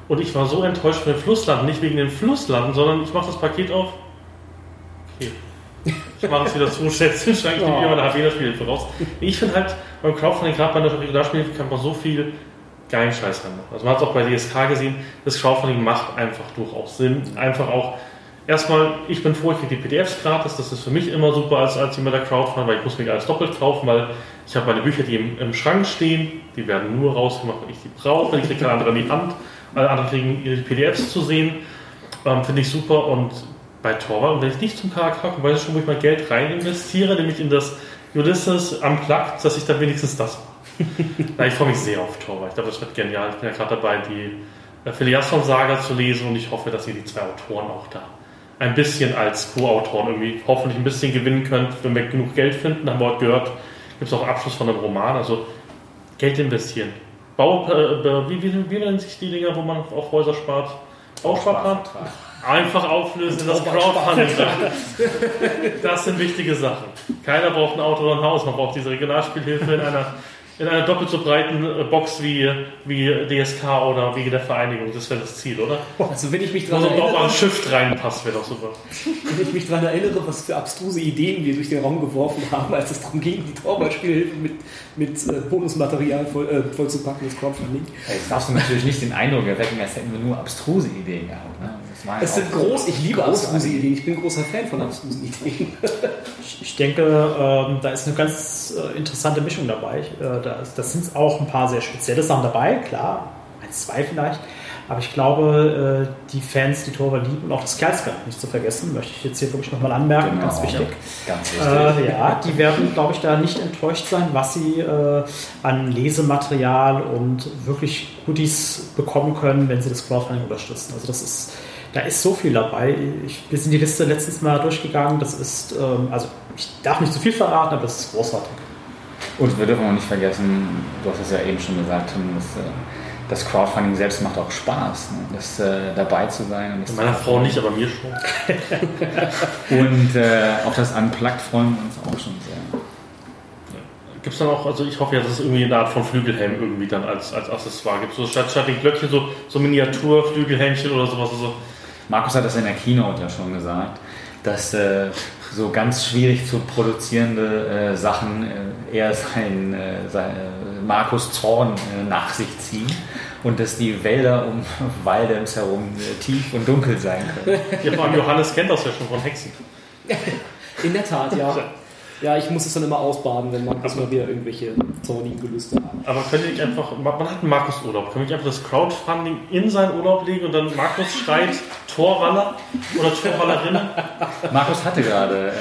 Und ich war so enttäuscht von den Flusslanden, nicht wegen den Flusslanden, sondern ich mache das Paket auf. Okay. Ich mache es wieder zu, schätze ich, ich nehme immer eine HBler-Spielhilfe raus. Ich finde halt, beim Crowdfunding, gerade bei einer Regularspielhilfe, kann man so viel geilen Scheiß reinmachen. Also man hat es auch bei DSK gesehen, das Crowdfunding macht einfach durchaus Sinn. Einfach auch, erstmal, ich bin froh, ich kriege die PDFs gratis, das ist für mich immer super als, als jemand der Crowdfunding, weil ich muss mir alles doppelt kaufen, weil ich habe meine Bücher, die im, im Schrank stehen, die werden nur rausgemacht, wenn ich die brauche, ich kriege keine andere in die Hand alle anderen kriegen ihre PDFs zu sehen. Ähm, Finde ich super. Und bei Torwart, wenn ich nicht zum Charakter komme, weiß ich schon, wo ich mein Geld rein investiere, nämlich in das Ulysses Unplugged, dass ich dann wenigstens das mache. ich freue mich sehr auf Torwart. Ich glaube, das wird genial. Ich bin ja gerade dabei, die äh, Filiasson-Saga zu lesen und ich hoffe, dass ihr die zwei Autoren auch da ein bisschen als Co-Autoren irgendwie hoffentlich ein bisschen gewinnen könnt, wenn wir genug Geld finden. Haben wir heute gehört, gibt es auch Abschluss von einem Roman. Also Geld investieren. Bau, äh, wie, wie, wie nennen sich die Dinger, wo man auf Häuser spart? Bausparplan? Einfach auflösen in das Crowdfunding. das sind wichtige Sachen. Keiner braucht ein Auto oder ein Haus, man braucht diese Regionalspielhilfe in einer in einer doppelt so breiten äh, Box wie, wie DSK oder Wege der Vereinigung. Das wäre das Ziel, oder? Also wenn ich mich ein erinnere, blauer Shift reinpasst, wäre doch super. wenn ich mich daran erinnere, was für abstruse Ideen wir durch den Raum geworfen haben, als es darum ging, die Torwartspielhilfe mit, mit äh, Bonusmaterial voll, äh, vollzupacken, das Crowdfunding. Jetzt darfst du natürlich nicht den Eindruck erwecken, als hätten wir nur abstruse Ideen gehabt. Ne? Es sind groß, ich liebe abstruse Ideen. Ich bin großer Fan von abstrusen Ideen. Ich, ich denke, ähm, da ist eine ganz äh, interessante Mischung dabei. Ich, äh, da das sind auch ein paar sehr spezielle Sachen dabei, klar, ein, zwei vielleicht. Aber ich glaube, äh, die Fans, die Torwart lieben und auch das Kerlskamp nicht zu vergessen, möchte ich jetzt hier wirklich nochmal anmerken, Genau, ganz wichtig. Ganz wichtig. Äh, ja, die werden, glaube ich, da nicht enttäuscht sein, was sie äh, an Lesematerial und wirklich Goodies bekommen können, wenn sie das Crowdfunding unterstützen. Also das ist, da ist so viel dabei. Ich, wir sind die Liste letztens mal durchgegangen. Das ist, ähm, also ich darf nicht zu viel verraten, aber das ist großartig. Und wir dürfen auch nicht vergessen, du hast es ja eben schon gesagt, Tim, dass, äh, das Crowdfunding selbst macht auch Spaß, ne? das, äh, dabei zu sein. Und das Meiner Frau nicht, aber mir schon. Und äh, auf das Unplugged freuen wir uns auch schon sehr. Gibt es dann auch, also ich hoffe ja, dass es irgendwie eine Art von Flügelhelm irgendwie dann als, als Accessoire gibt. So statt, statt den Glöckchen so, so Miniatur-Flügelhelmchen oder sowas. Also, Markus hat das in der Keynote ja schon gesagt, dass äh, so ganz schwierig zu produzierende äh, Sachen äh, eher sein, äh, sein äh, Markus Zorn äh, nach sich ziehen und dass die Wälder um Waldems herum äh, tief und dunkel sein können. ja, vor allem Johannes kennt das ja schon von Hexen. In der Tat, ja. Ja, ich muss es dann immer ausbaden, wenn man mal wieder irgendwelche zornigen Gelüste hat. Aber könnte ich einfach, man hat einen Markus-Urlaub, könnte ich einfach das Crowdfunding in seinen Urlaub legen und dann Markus schreit Torwaller oder Torwallerinnen? Markus hatte gerade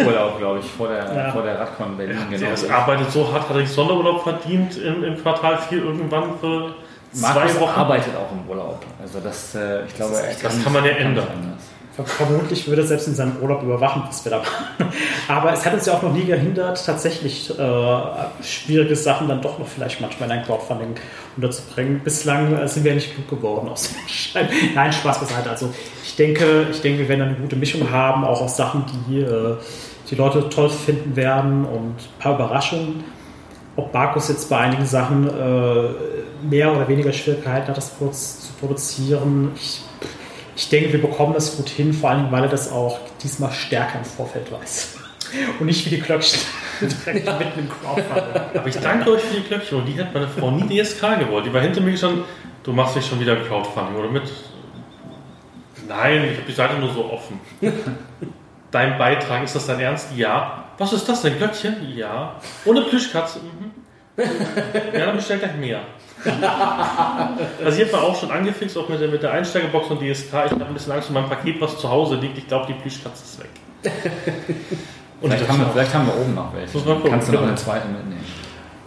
äh, Urlaub, glaube ich, vor der, Ja. vor der Radcon Berlin. Der genau. ist- arbeitet so hart, hat er sich Sonderurlaub verdient im, im Quartal 4 irgendwann für Markus zwei Wochen. arbeitet auch im Urlaub. Also das, äh, ich glaube, er das kann man ja ändern. anders. Vermutlich würde er selbst in seinem Urlaub überwachen, was wir da machen. Aber es hat uns ja auch noch nie gehindert, tatsächlich äh, schwierige Sachen dann doch noch vielleicht manchmal in ein Crowdfunding unterzubringen. Bislang äh, sind wir nicht klug geworden aus dem Schein. Nein, Spaß beiseite. Also ich denke, ich denke, wir werden eine gute Mischung haben, auch aus Sachen, die äh, die Leute toll finden werden und ein paar Überraschungen. Ob Markus jetzt bei einigen Sachen äh, mehr oder weniger Schwierigkeiten hat, das produ- zu produzieren, ich ich denke, wir bekommen das gut hin, vor allem, weil er das auch diesmal stärker im Vorfeld weiß. Und nicht wie die Klöckchen direkt mitten im Crowdfunding. Aber ich danke euch für die Glöckchen und die hat meine Frau nie DSK gewollt. Die war hinter mir schon, du machst dich schon wieder Crowdfunding oder mit. Nein, ich habe die Seite nur so offen. Dein Beitrag, ist das dein Ernst? Ja. Was ist das denn? Glöckchen? Ja. Ohne Plüschkatze? Mhm. Ja, dann bestell gleich mehr. Also ich habe auch schon angefixt, auch mit der, mit der Einsteigerbox und DSK. Ich habe ein bisschen Angst um mein Paket, was zu Hause liegt. Ich glaube, die Plüschkatze ist weg. Und Vielleicht haben, wir, vielleicht haben wir oben noch welche. Muss man gucken. Kannst du noch Genau. eine zweite mitnehmen?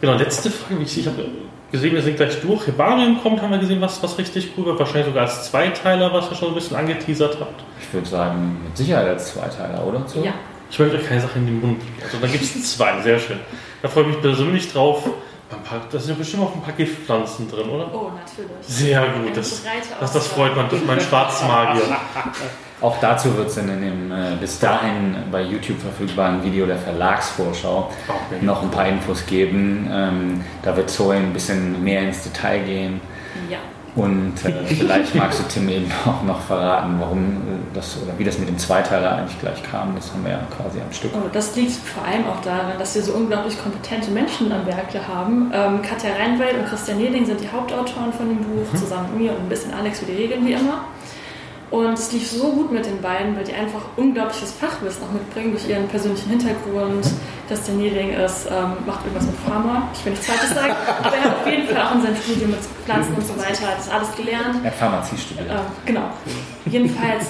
Genau, letzte Frage. Ich, ich habe gesehen, wir sind gleich durch. Hebarium kommt, haben wir gesehen, was, was richtig cool wird. Wahrscheinlich sogar als Zweiteiler, was ihr schon ein bisschen angeteasert habt. Ich würde sagen, mit Sicherheit als Zweiteiler, oder? So? Ja. Ich möchte euch keine Sache in den Mund legen. Also da gibt es zwei, sehr schön. Da freue ich mich persönlich drauf. Ein paar- Da sind ja bestimmt auch ein paar Giftpflanzen drin, oder? Oh, natürlich. Sehr gut. Das, das, das freut man durch meinen Schwarzmagier. Auch dazu wird es in dem äh, bis dahin bei YouTube verfügbaren Video der Verlagsvorschau Okay. noch ein paar Infos geben. Ähm, da wird Zoe ein bisschen mehr ins Detail gehen. Und äh, vielleicht magst du Tim eben auch noch verraten, warum äh, das oder wie das mit dem Zweiteiler eigentlich gleich kam. Das haben wir ja quasi am Stück. Oh, das liegt vor allem auch daran, dass wir so unglaublich kompetente Menschen am Werke haben. Ähm, Katja Reinwald und Christian Neding sind die Hauptautoren von dem Buch, zusammen mit mir und ein bisschen Alex für die Regeln wie immer. Und es lief so gut mit den beiden, weil die einfach unglaubliches Fachwissen auch mitbringen durch ihren persönlichen Hintergrund. Christian Neding ist, ähm, macht irgendwas mit Pharma, ich will nichts Falsches sagen, aber er hat auf jeden Fall auch in seinem Studium mit Pflanzen und so weiter das alles gelernt. Er hat Pharmazie studiert. Ähm, genau. Jedenfalls,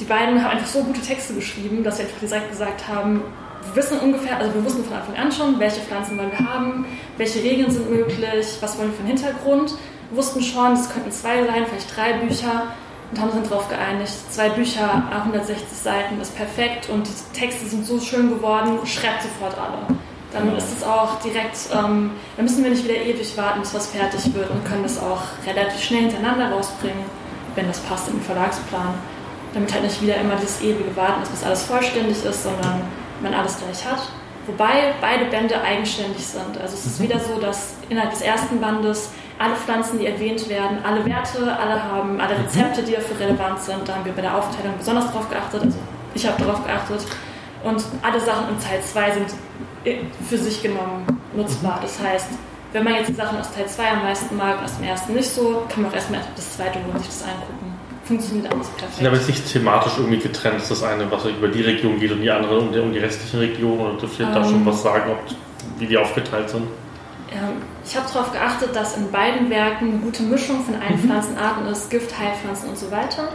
die beiden haben einfach so gute Texte geschrieben, dass sie einfach direkt gesagt haben, wir wissen ungefähr, also wir wussten von Anfang an schon, welche Pflanzen wollen wir haben, welche Regeln sind möglich, was wollen wir für einen Hintergrund. Wir wussten schon, es könnten zwei sein, vielleicht drei Bücher und haben uns darauf geeinigt, zwei Bücher, 160 Seiten ist perfekt und die Texte sind so schön geworden, schreibt sofort alle. Dann ist es auch direkt, ähm, dann müssen wir nicht wieder ewig warten, bis was fertig wird und können das auch relativ schnell hintereinander rausbringen, wenn das passt in den Verlagsplan. Damit halt nicht wieder immer dieses ewige Warten ist, bis alles vollständig ist, sondern man alles gleich hat. wobei beide Bände eigenständig sind. Also es ist wieder so, dass innerhalb des ersten Bandes alle Pflanzen, die erwähnt werden, alle Werte, alle haben alle Rezepte, die dafür relevant sind. Da haben wir bei der Aufteilung besonders drauf geachtet. Also ich habe darauf geachtet. Und alle Sachen in Teil 2 sind für sich genommen nutzbar. Das heißt, wenn man jetzt die Sachen aus Teil 2 am meisten mag, aus dem ersten nicht so, kann man auch erstmal das zweite holen und sich das angucken. Funktioniert alles perfekt. Sind aber jetzt nicht thematisch irgendwie getrennt, ist das eine, was über die Region geht und die andere um die, um die restlichen Regionen? Oder dürft ihr um, da schon Ähm. was sagen, ob, wie die aufgeteilt sind? Ähm, ich habe darauf geachtet, dass in beiden Werken eine gute Mischung von allen Pflanzenarten ist, Gift, Heilpflanzen und so weiter.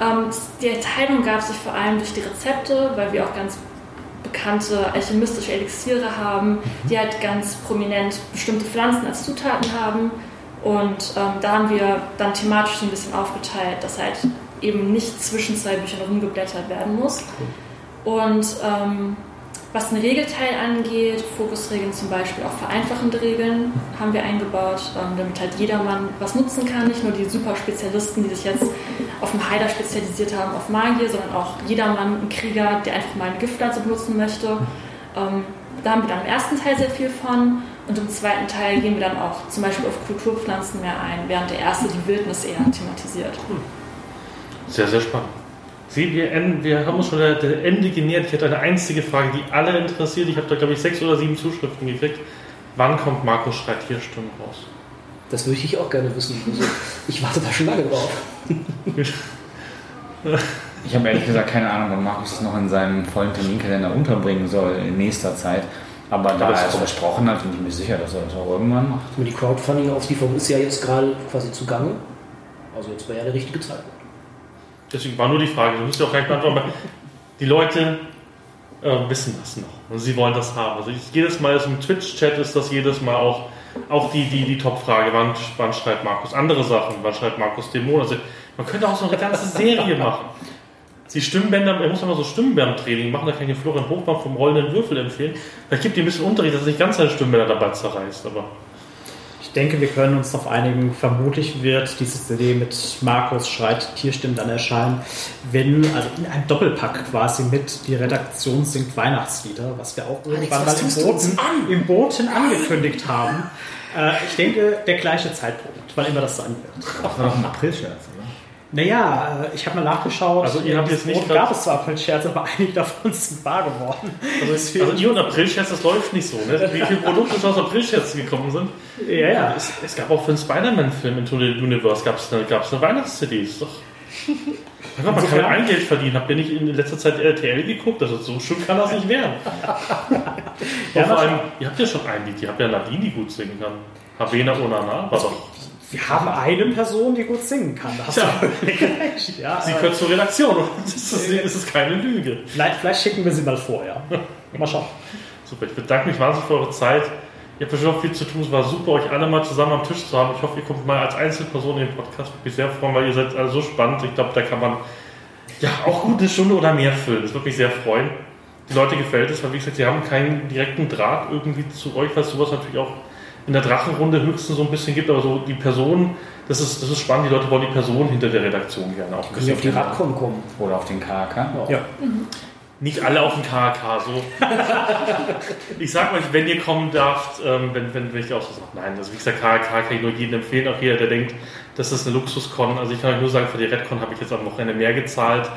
Ähm, die Teilung gab sich vor allem durch die Rezepte, weil wir auch ganz bekannte alchemistische Elixiere haben, die halt ganz prominent bestimmte Pflanzen als Zutaten haben. Und ähm, da haben wir dann thematisch so ein bisschen aufgeteilt, dass halt eben nicht zwischen zwei Büchern rumgeblättert werden muss. Und ähm, was den Regelteil angeht, Fokusregeln zum Beispiel, auch vereinfachende Regeln haben wir eingebaut, ähm, damit halt jedermann was nutzen kann. Nicht nur die super Spezialisten, die sich jetzt auf den Heiler spezialisiert haben, auf Magier, sondern auch jedermann, ein Krieger, der einfach mal eine Giftpflanze benutzen möchte. Ähm, da haben wir dann im ersten Teil sehr viel von und im zweiten Teil gehen wir dann auch zum Beispiel auf Kulturpflanzen mehr ein, während der erste die Wildnis eher thematisiert. Sehr, sehr spannend. Sie, wir, wir haben uns schon der, der Ende genähert. Ich hatte eine einzige Frage, die alle interessiert. Ich habe da, glaube ich, sechs oder sieben Zuschriften gekriegt. Wann kommt Markus Schreit Tierstimmen raus? Das möchte ich auch gerne wissen. Also, ich warte da schon lange drauf. Ich habe ehrlich gesagt keine Ahnung, wann Markus es noch in seinem vollen Terminkalender unterbringen soll in nächster Zeit. Aber da er es versprochen hat, bin ich mir sicher, dass er das auch irgendwann macht. Und die Crowdfunding-Auslieferung ist ja jetzt gerade quasi zugange. Also jetzt wäre ja der richtige Zeitpunkt. Deswegen war nur die Frage, du musst ja auch gleich beantworten, aber die Leute äh, wissen das noch und sie wollen das haben. Also ich, jedes Mal ist im Twitch-Chat ist das jedes Mal auch, auch die, die, die Top-Frage, wann, wann schreibt Markus andere Sachen, wann schreibt Markus Dämonen. Also man könnte auch so eine ganze Serie machen. Die Stimmbänder, er muss immer so Stimmbänder-Training machen, da kann ich Florian Hochmann vom rollenden Würfel empfehlen. Vielleicht gibt ihr ein bisschen Unterricht, dass er nicht ganz seine Stimmbänder dabei zerreißt, aber denke, wir können uns darauf einigen. Vermutlich wird diese CD mit Markus schreit Tierstimmen dann erscheinen, wenn, also in einem Doppelpack quasi mit, die Redaktion singt Weihnachtslieder, was wir auch irgendwann mal im Boten, im Boten angekündigt haben. Äh, ich denke, der gleiche Zeitpunkt, wann immer das sein wird. Das war doch ein April-Scherz? Naja, äh, ich habe mal nachgeschaut. Also ihr habt jetzt nicht Boten gab es zwar April-Scherze, aber einige davon sind wahr geworden. Also also ihr und April-Scherz, das läuft nicht so. Ne? Wie viele Produkte schon aus April-Scherz gekommen sind. ja, ja. Es, es gab auch für den Spider-Man-Film Into the Universe gab es eine, gab's eine Weihnachts-CD. Ist doch. Kann man kann ein Geld verdienen. Habt ihr nicht in letzter Zeit RTL geguckt? Also so schön kann das nicht werden. Ja, vor allem, ihr habt ja schon ein Lied. Ihr habt ja Nadine, die gut singen kann. Havena Onana war doch. Wir haben eine Person, die gut singen kann. Da hast Tja. du. Ja, Sie äh, gehört zur Redaktion. Das ist, das ist keine Lüge. vielleicht, vielleicht schicken wir sie mal vor, ja. Mal schauen. Super, ich bedanke mich wahnsinnig für eure Zeit. Ihr habt bestimmt auch viel zu tun. Es war super, euch alle mal zusammen am Tisch zu haben. Ich hoffe, ihr kommt mal als Einzelperson in den Podcast. Würde mich sehr freuen, weil ihr seid alle so spannend. Ich glaube, da kann man ja auch gut eine Stunde oder mehr füllen. Das würde mich sehr freuen. Die Leute gefällt es, weil wie gesagt, sie haben keinen direkten Draht irgendwie zu euch, was sowas natürlich auch in der Drachenrunde höchstens so ein bisschen gibt, aber so die Person, das ist, das ist spannend, die Leute wollen die Person hinter der Redaktion gerne auch ein Können Sie auf die. Radcon kommen? Oder auf den KK. Ja. Nicht alle auf dem KHK, so. ich sag euch, wenn ihr kommen darft, ähm, wenn, wenn, wenn ich auch so sage, nein, also wie gesagt, KHK kann ich nur jedem empfehlen, auch jeder, der denkt, das ist eine Luxuskon. Also ich kann euch nur sagen, für die Redcon habe ich jetzt am Wochenende mehr gezahlt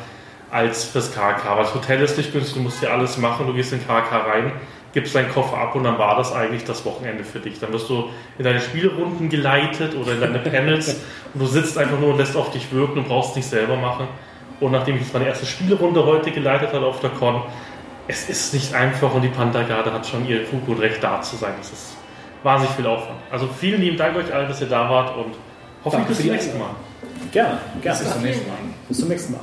als fürs KHK. Weil das Hotel ist nicht günstig, du musst hier alles machen, du gehst in KHK rein, gibst deinen Koffer ab und dann war das eigentlich das Wochenende für dich. Dann wirst du in deine Spielrunden geleitet oder in deine Panels und du sitzt einfach nur und lässt auf dich wirken und brauchst es nicht selber machen. Und nachdem ich jetzt meine erste Spielrunde heute geleitet habe auf der Con, es ist nicht einfach und die Panda-Garde hat schon ihr Fug und Recht da zu sein. Das ist wahnsinnig viel Aufwand. Also vielen lieben Dank euch allen, dass ihr da wart und hoffentlich bis für zum die nächsten Mal. Gerne, gerne. Bis zum nächsten Mal. Bis zum nächsten Mal.